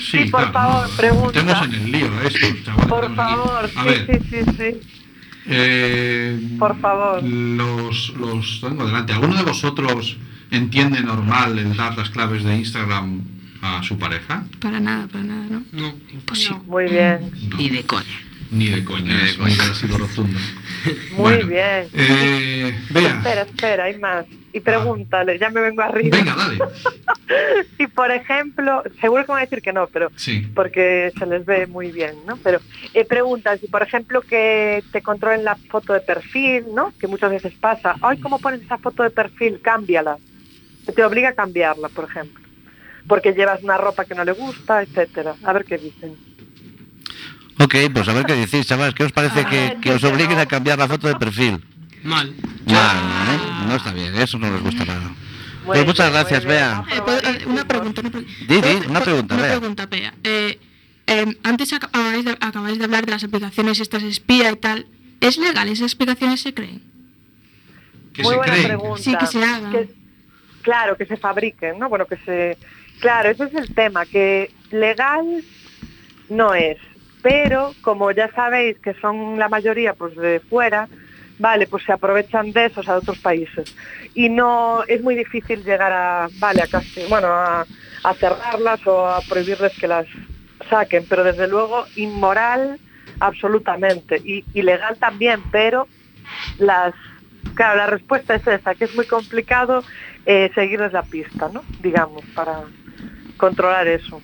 Sí, por favor, pregunta. Estamos en el lío estos, chavales. Por favor, A sí, ver, sí, sí, sí. eh, Por favor. Los, los tengo delante. ¿Alguno de vosotros entiende normal el dar las claves de Instagram a su pareja? Para nada, para nada, ¿no? No, imposible. Muy bien. Ni de coña. Ni de coña, es muy ha sido rotundo. Muy Bueno, bien. Eh, Bea, Espera, espera, hay más. Y pregúntale, ya me vengo arriba. venga, dale. y por ejemplo, seguro que van a decir que no, pero Sí. porque se les ve muy bien, ¿no? Pero eh, preguntan si, por ejemplo, que te controlen la foto de perfil, ¿no? Que muchas veces pasa. Ay, ¿cómo pones esa foto de perfil? Cámbiala. Que te obliga a cambiarla, por ejemplo. Porque llevas una ropa que no le gusta, etcétera. A ver qué dicen. Ok, pues a ver qué decís, chavales. ¿Qué os parece que, que os obliguen a cambiar la foto de perfil? Mal. Mal, ¿no? No está bien, eso no les gusta nada. Pues muchas gracias. Bea. Eh, ¿puedo- eh, una pregunta, una pregunta. Di, di, una pregunta, Una Bea. pregunta, Bea. Eh, eh, antes acabáis de, acabáis de hablar de las aplicaciones estas espía y tal. ¿Es legal? ¿Esas aplicaciones se creen? Muy buena pregunta. Sí, que se hagan. Que- claro, que se fabriquen, ¿no? Bueno, que se... Claro, ese es el tema, que legal no es, pero como ya sabéis que son la mayoría pues de fuera, vale, pues se aprovechan de esos a otros países. Y no, es muy difícil llegar a, vale, a casi, bueno, a, a cerrarlas o a prohibirles que las saquen, pero desde luego inmoral absolutamente, y ilegal también, pero las claro la respuesta es esa que es muy complicado eh, seguirles la pista no digamos para controlar eso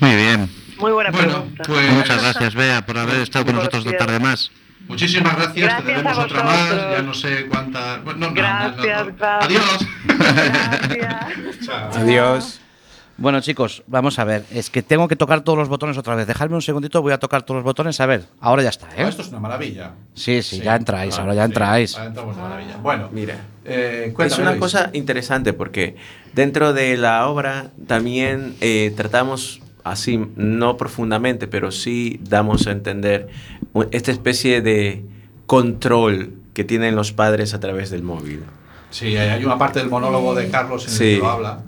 Muy bien. Muy buena pregunta. pues- Muchas gracias, Bea, por haber estado con nosotros otra tarde más. Muchísimas gracias, Gracias te debemos a otra más, vosotros. ya no sé cuántas. Bueno, no, no, Gracias, no, no. gracias. Adiós. Adiós. Bueno, chicos, vamos a ver. Es que tengo que tocar todos los botones otra vez. Dejadme un segundito, voy a tocar todos los botones. A ver, ahora ya está, ¿eh? Ah, Esto es una maravilla. Sí, sí, ya entráis, Ah, ahora ya sí, entráis. ahora entramos de maravilla. Bueno, Mira. eh, Es una Luis. cosa interesante porque dentro de la obra también eh, tratamos así, no profundamente, pero sí damos a entender esta especie de control que tienen los padres a través del móvil. Sí, hay una parte del monólogo de Carlos en el Sí. que lo habla.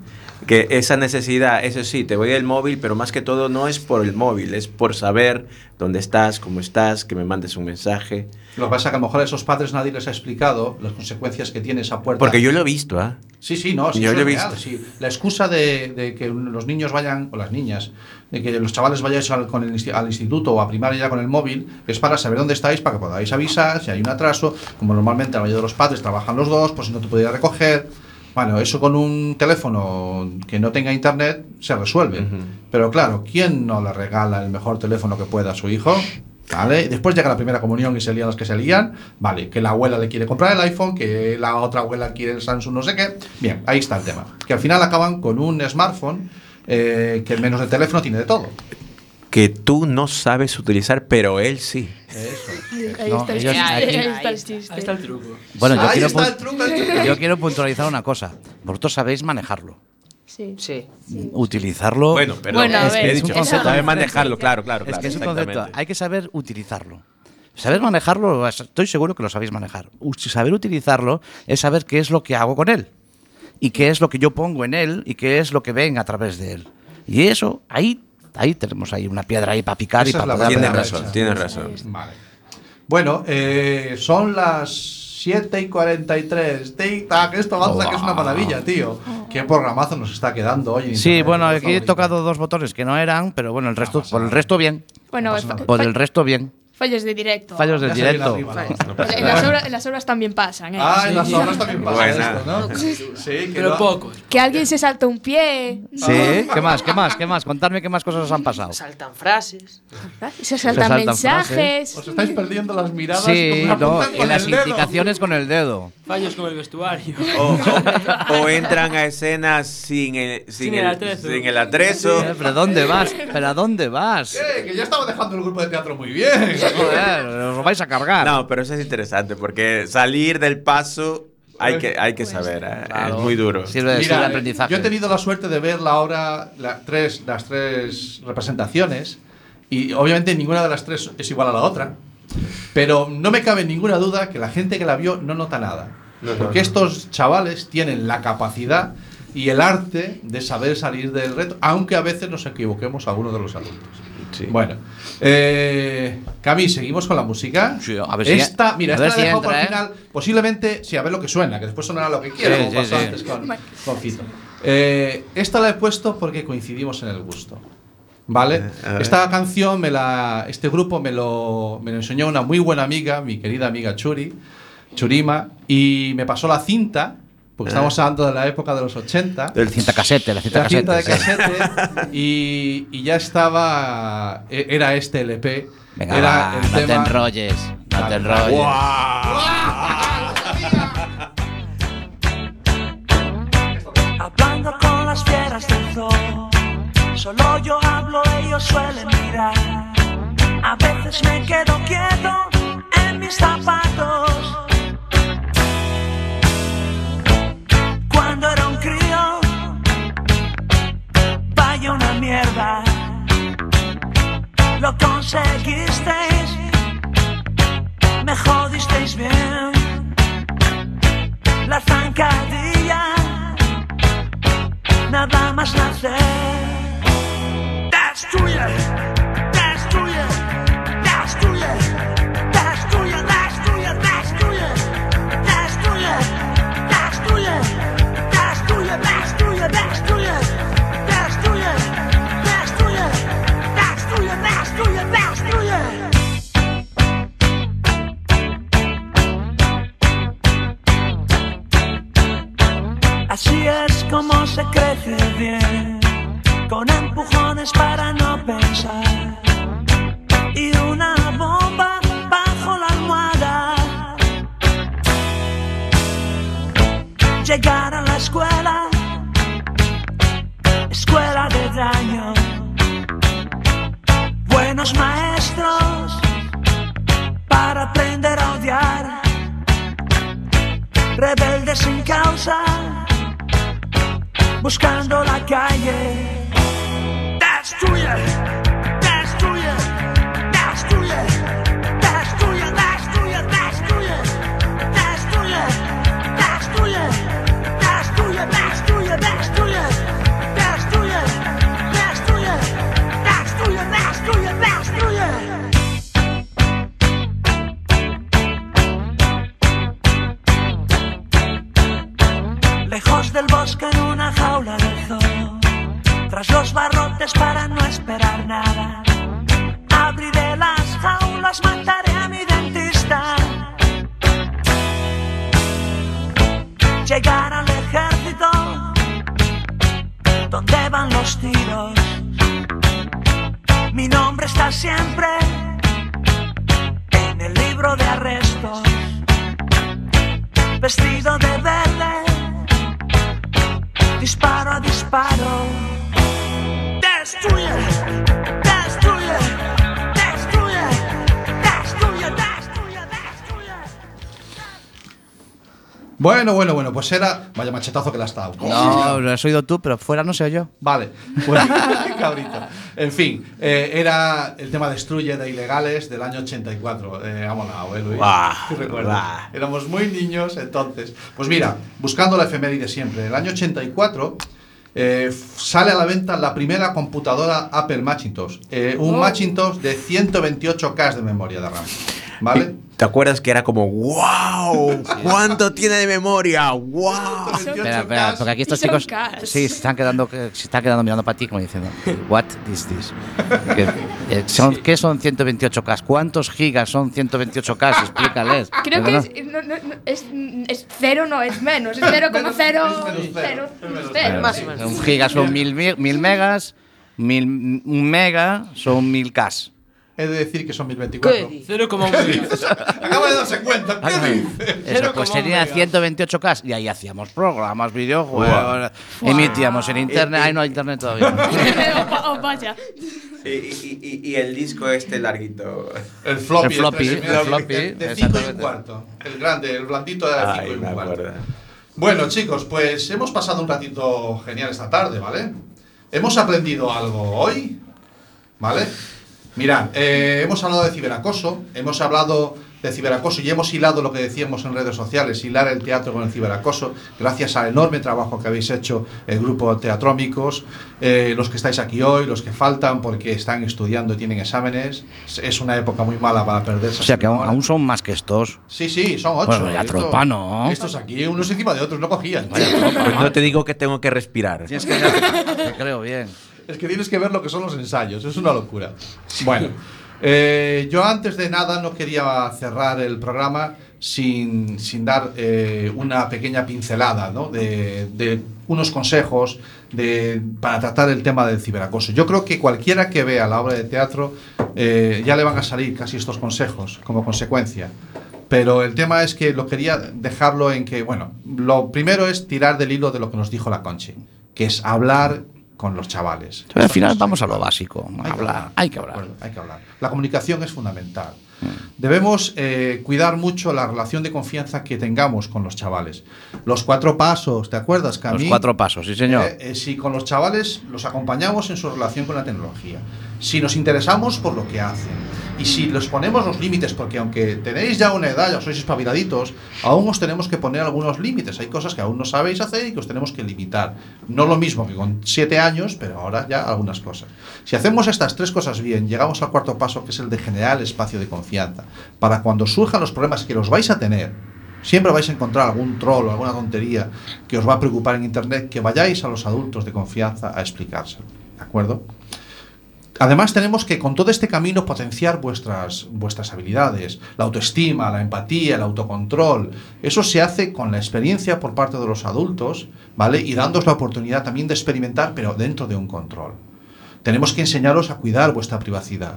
Que esa necesidad, eso sí, te voy al móvil, pero más que todo no es por el móvil, es por saber dónde estás, cómo estás, que me mandes un mensaje. Lo que pasa es que a lo mejor a esos padres nadie les ha explicado las consecuencias que tiene esa puerta. Porque yo lo he visto, ¿ah? Sí, sí, no, sí, Yo lo he real, visto. sí. La excusa de, de que los niños vayan, o las niñas, de que los chavales vayáis al, con el al instituto o a primaria ya con el móvil, es para saber dónde estáis, para que podáis avisar si hay un atraso. Como normalmente la mayoría de los padres trabajan los dos, pues si no te pudiera recoger. Bueno, eso con un teléfono que no tenga internet se resuelve. Pero claro, ¿quién no le regala el mejor teléfono que pueda a su hijo? ¿Vale? Después llega la primera comunión y se lían los que se lían. Vale, que la abuela le quiere comprar el iPhone, que la otra abuela quiere el Samsung, no sé qué. Bien, ahí está el tema. Que al final acaban con un smartphone eh, que menos de teléfono tiene de todo. Que tú no sabes utilizar, pero él sí. Ahí No, está ellos- aquí- ahí está el chiste. Ahí está el truco. Bueno, yo Ahí quiero, está el truco, el truco. yo quiero puntualizar una cosa. Vosotros sabéis manejarlo. Sí. Sí. Utilizarlo. Bueno, perdón, Bueno, a es que es un concepto sabe diferente. manejarlo, claro, claro, Es que es un concepto. Hay que saber utilizarlo. Saber manejarlo, estoy seguro que lo sabéis manejar. U- Saber utilizarlo es saber qué es lo que hago con él. Y qué es lo que yo pongo en él y qué es lo que ven a través de él. Y eso, ahí, ahí tenemos ahí una piedra ahí para picar y Esa para poder Tienes razón, tienes razón. Vale. Bueno, eh, son las 7 y 43. Tic-tac, esto avanza, que es una maravilla, tío. Qué programazo nos está quedando hoy. en Sí, Internet, bueno, aquí he tocado dos botones que no eran, pero bueno, el resto, por el resto bien. Bueno. Por el resto bien. Fallos de directo. Fallos del Ya se directo. arriba, ¿no? No pasa En las, obras, en las obras también pasan, ¿eh? Ah, en las Sí. obras también pasa esto, ¿no? Sí, Pero no- pocos. Que alguien se salta un pie. Sí, ¿qué más? ¿Qué más? ¿Qué más? Contadme qué más cosas os han pasado. Saltan frases. Se saltan saltan mensajes. Os estáis perdiendo las miradas. Sí, como no, y con las el dedo. indicaciones con el dedo. Fallos con el vestuario. O, o entran a escenas sin el, sin Sin el, el atrezo. sin el atrezo. Eh, ¿Pero a dónde vas? ¿Pero a dónde vas? Eh, que ya estaba dejando el grupo de teatro muy bien. Joder, os vais a cargar. No, pero eso es interesante porque salir del paso hay que, hay que saber, ¿eh? Claro. es muy duro. Sirve, Mira, de aprendizaje. Yo he tenido la suerte de ver la obra, la- tres, las tres representaciones, y obviamente ninguna de las tres es igual a la otra. Pero no me cabe ninguna duda que la gente que la vio no nota nada. No, porque no. estos chavales tienen la capacidad y el arte de saber salir del reto, aunque a veces nos equivoquemos algunos de los adultos. Sí. Bueno, eh, Cami, seguimos con la música. Sí, a ver si- esta, mira, a ver esta si la dejo para ¿eh? final. Posiblemente, sí, a ver lo que suena, que después sonará lo que quiera, Sí, como sí, pasó sí. antes con, con Fito. Eh, esta la he puesto porque coincidimos en el gusto. ¿Vale? Eh. Esta canción, me la, este grupo me lo, me lo enseñó una muy buena amiga, mi querida amiga Churi, Churima, y me pasó la cinta, porque Eh. estamos hablando de la época de los 80. La cinta casete, la cinta La casete. cinta de sí. casete y, y ya estaba e- era este LP Venga, era va, el no te tema- enrolles, no te enrolles. Hablando con las fieras del zoo, solo yo hablo, ellos suelen mirar. A veces me quedo quieto en mis zapatos. Una mierda. Lo conseguisteis, me jodisteis bien. La zancadilla nada más nacer. Destruye, destruye, destruye, así es como se crece bien, con empujones para no pensar y una bomba bajo la almohada. Llegar a la escuela, escuela de daño, buenos maestros para aprender a odiar, rebeldes sin causa buscando la calle. Destruye, destruye, destruye, destruye, destruye, destruye, destruye, destruye, destruye, destruye, destruye, destruye, destruye, destruye, destruye, destruye. Lejos del bosque está siempre en el libro de arrestos. Vestido de verde, disparo a disparo. Destruye, Bueno, bueno, bueno, pues era. Vaya machetazo que le has dado. No, lo has oído tú, pero fuera no sé yo. Vale, pues, cabrito. En fin, eh, era el tema Destruye de Ilegales del año 84. Eh, ha molado, ¿eh, Luis? Buah, ¿Tú recuerdas? buah. Éramos muy niños entonces. Pues mira, buscando la efeméride siempre, el año 84 eh, sale a la venta la primera computadora Apple Macintosh. eh, un Oh. Macintosh de 128K de memoria de RAM. ¿Vale? ¿Te acuerdas que era como, wow, cuánto tiene de memoria? Wow. Espera, espera, porque aquí estos chicos sí, se están quedando, se están quedando mirando para ti como diciendo, what is this? ¿Qué, eh, son, ¿qué son 128K? ¿Cuántos gigas son 128K? Explícales. Creo ¿No? que es, no, no, es, es cero, no, es menos. Es 0,0. Bueno, Un giga son mil, mi- mil megas, mil, un mega son mil Ks. He de decir que son 1024. ¿Qué dices? 0,1 ¿Qué dices? Acaba de darse cuenta. ¿Qué dices? Eso, pues tenía 128K y ahí hacíamos programas, videojuegos, emitíamos en internet. Ay, no hay internet todavía. oh, vaya. Y, y- y- y el disco este larguito. El floppy. El floppy, el floppy, De 5 y cuarto. El grande, el blandito de 5 Ay, y un cuarto. acuerdo. Bueno, chicos, pues hemos pasado un ratito genial esta tarde, ¿vale? Hemos aprendido algo hoy, ¿vale? Mirad, eh, hemos hablado de ciberacoso, hemos hablado de ciberacoso y hemos hilado lo que decíamos en redes sociales, hilar el teatro con el ciberacoso, gracias al enorme trabajo que habéis hecho el grupo Teatrómicos, eh, los que estáis aquí hoy, los que faltan porque están estudiando y tienen exámenes. Es- Es una época muy mala para perderse. O sea que aún, aún son más que estos. Sí, sí, son ocho. Bueno, ya Esto- tropa, ¿no? Estos aquí, unos encima de otros, no cogían. Pues no te digo que tengo que respirar. Tienes que te creo bien. Es que tienes que ver lo que son los ensayos, es una locura. Bueno, eh, yo antes de nada no quería cerrar el programa sin, sin dar eh, una pequeña pincelada ¿no? de, de unos consejos de, para tratar el tema del ciberacoso. Yo creo que cualquiera que vea la obra de teatro eh, ya le van a salir casi estos consejos como consecuencia. Pero el tema es que lo quería dejarlo en que, bueno, lo primero es tirar del hilo de lo que nos dijo la Conchi, que es hablar con los chavales. Pero al final vamos a lo básico. Hay que Hablar, hay que hablar. Hay que hablar. La comunicación es fundamental. Debemos eh, cuidar mucho la relación de confianza que tengamos con los chavales. Los cuatro pasos, ¿te acuerdas, Camille? Los cuatro pasos, sí, señor. Eh, eh, si con los chavales los acompañamos en su relación con la tecnología, si nos interesamos por lo que hacen y si les ponemos los límites, porque aunque tenéis ya una edad, ya sois espabiladitos, aún os tenemos que poner algunos límites. Hay cosas que aún no sabéis hacer y que os tenemos que limitar. No lo mismo que con siete años, pero ahora ya algunas cosas. Si hacemos estas tres cosas bien, llegamos al cuarto paso, que es el de generar espacio de confianza. Para cuando surjan los problemas que los vais a tener, Siempre vais a encontrar algún troll o alguna tontería que os va a preocupar en Internet, que vayáis a los adultos de confianza a explicárselo. ¿De acuerdo? Además tenemos que con todo este camino potenciar vuestras, vuestras habilidades, la autoestima, la empatía, el autocontrol. Eso se hace con la experiencia por parte de los adultos, ¿vale? Y dándoos la oportunidad también de experimentar, pero dentro de un control. Tenemos que enseñaros a cuidar vuestra privacidad.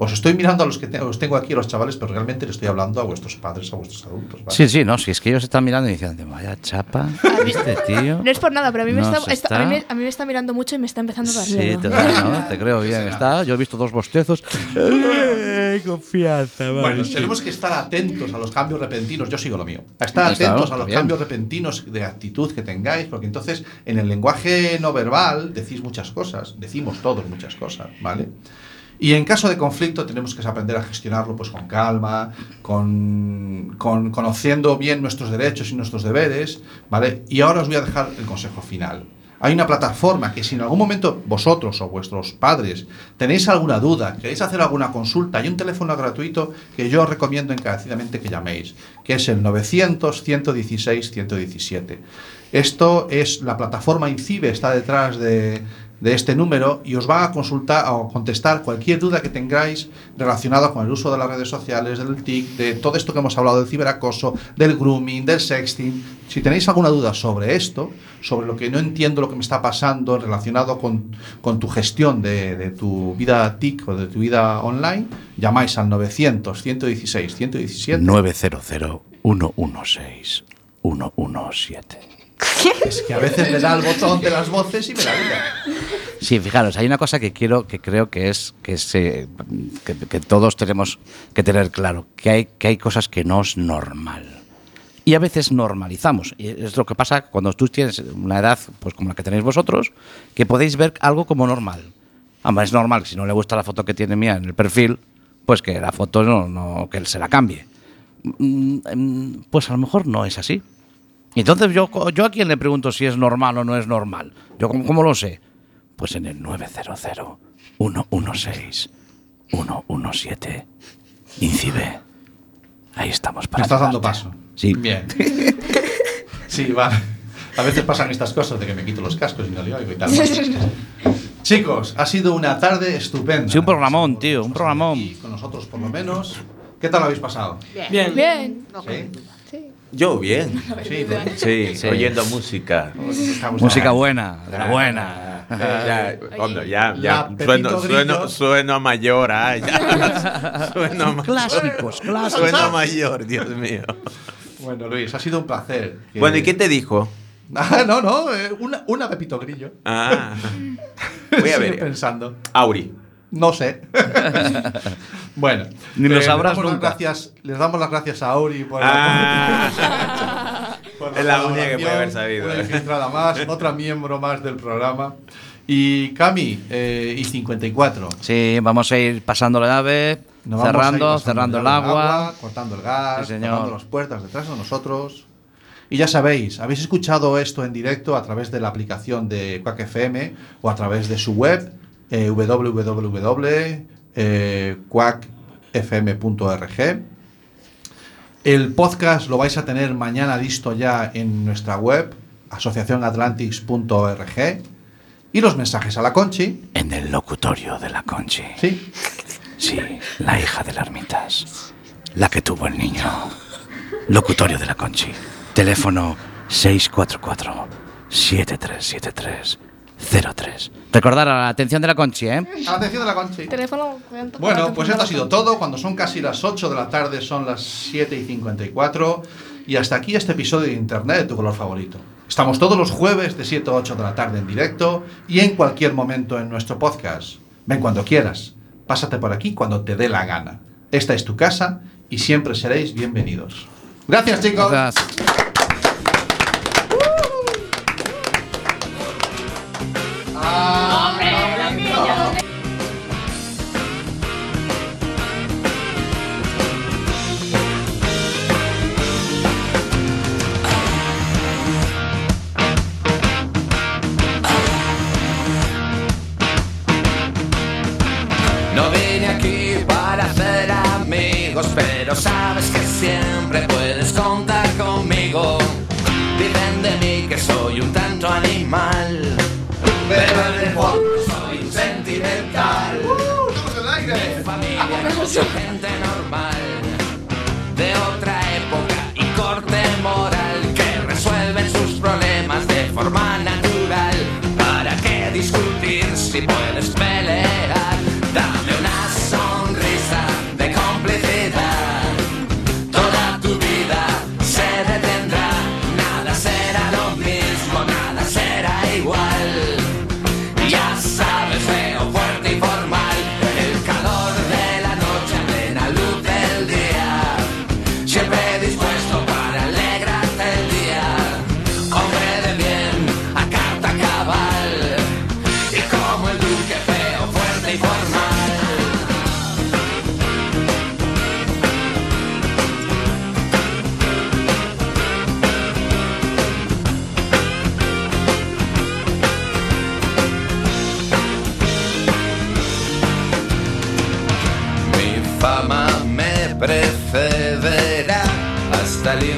Os estoy mirando a los que te- os tengo aquí, a los chavales, pero realmente le estoy hablando a vuestros padres, a vuestros adultos. ¿vale? Sí, sí, no, si es que ellos están mirando y diciendo, vaya chapa, este tío. No es por nada, pero a mí, me está, está- a, mí, me- está. a mí me está mirando mucho y me está empezando a dar Sí, miedo. te, da, ¿no? te creo bien. Está, yo he visto dos bostezos. Ay, confianza, vale. Bueno, tenemos que estar atentos a los cambios repentinos. Yo sigo lo mío. A estar atentos a los Bien. cambios repentinos de actitud que tengáis, porque entonces en el lenguaje no verbal decís muchas cosas, decimos todos muchas cosas, ¿vale? Y en caso de conflicto tenemos que aprender a gestionarlo pues con calma, con, con- conociendo bien nuestros derechos y nuestros deberes, ¿vale? Y ahora os voy a dejar el consejo final. Hay una plataforma que si en algún momento vosotros o vuestros padres tenéis alguna duda, queréis hacer alguna consulta, hay un teléfono gratuito que yo os recomiendo encarecidamente que llaméis, que es el 900-116-117. Esto es la plataforma INCIBE, está detrás de, de este número y os va a consultar o contestar cualquier duda que tengáis relacionada con el uso de las redes sociales, del TIC, de todo esto que hemos hablado del ciberacoso, del grooming, del sexting. Si tenéis alguna duda sobre esto, sobre lo que no entiendo lo que me está pasando relacionado con, con tu gestión de, de tu vida TIC o de tu vida online, llamáis al 900 116 117 900 116 117. Es que a veces le da el botón de las voces y me la liga. Sí, fijaros, hay una cosa que quiero, que creo que es que, se, que, que todos tenemos que tener claro, que hay, que hay cosas que no es normal. Y a veces normalizamos. Y es lo que pasa cuando tú tienes una edad pues como la que tenéis vosotros, que podéis ver algo como normal. Además, es normal, si no le gusta la foto que tiene mía en el perfil, pues que la foto no, no que él se la cambie. Mm, mm, Pues a lo mejor no es así. Y Entonces, yo, yo a quién le pregunto si es normal o no es normal. ¿Yo cómo, cómo lo sé? Pues en el 900 116 117 Incibe. Ahí estamos Me para estás dando paso. Sí. Bien. Sí, vale. A veces pasan estas cosas de que me quito los cascos y no le oigo y tal. Chicos, ha sido una tarde estupenda. Sí, un programón, tío, un programón. Con nosotros, por lo menos. ¿Qué tal lo habéis pasado? Bien. Bien. ¿Sí? Yo bien. Sí, ¿no? Sí, Sí. oyendo música. Música buena, de la buena. Ya, hombre, ya, ya. Sueno, sueno, sueno mayor, ah, ya. Sueno ma- Clásicos, clásicos. Sueno mayor, Dios mío. Bueno, Luis, ha sido un placer. Que- Bueno, ¿y qué te dijo? Ah, no, no, eh, una, una Pepito Grillo. Ah. Voy a Sigue ver. pensando. Auri. No sé. bueno. Ni lo les sabrás damos las nunca. gracias- les damos las gracias a Auri por Ah. la, por Es la única que puede haber sabido, Una eh. infiltrada más, otra miembro más del programa. Y Cami, eh, y 54. Sí, vamos a ir pasando la Nos ir cerrando, pasando cerrando el agua. cortando el gas, Sí, señor. cerrando las puertas detrás de nosotros. Y ya sabéis, habéis escuchado esto en directo a través de la aplicación de Quack FM o a través de su web eh, www.quackfm.org. El podcast lo vais a tener mañana listo ya en nuestra web asociacionatlantics.org y los mensajes a la Conchi. En el locutorio de la Conchi. Sí. Sí, la hija de las ermitas. La que tuvo el niño. Locutorio de la Conchi. Teléfono 644-7373-03. Recordar a la atención de la Conchi, ¿eh? Atención de la Conchi. Teléfono. Bueno, pues esto ha sido todo. Cuando son casi las 8 de la tarde, son las 7 y 54. Y hasta aquí este episodio de Internet de tu color favorito. Estamos todos los jueves de 7 a 8 de la tarde en directo y en cualquier momento en nuestro podcast. Ven cuando quieras. Pásate por aquí cuando te dé la gana. Esta es tu casa y siempre seréis bienvenidos. Gracias, chicos. Gracias.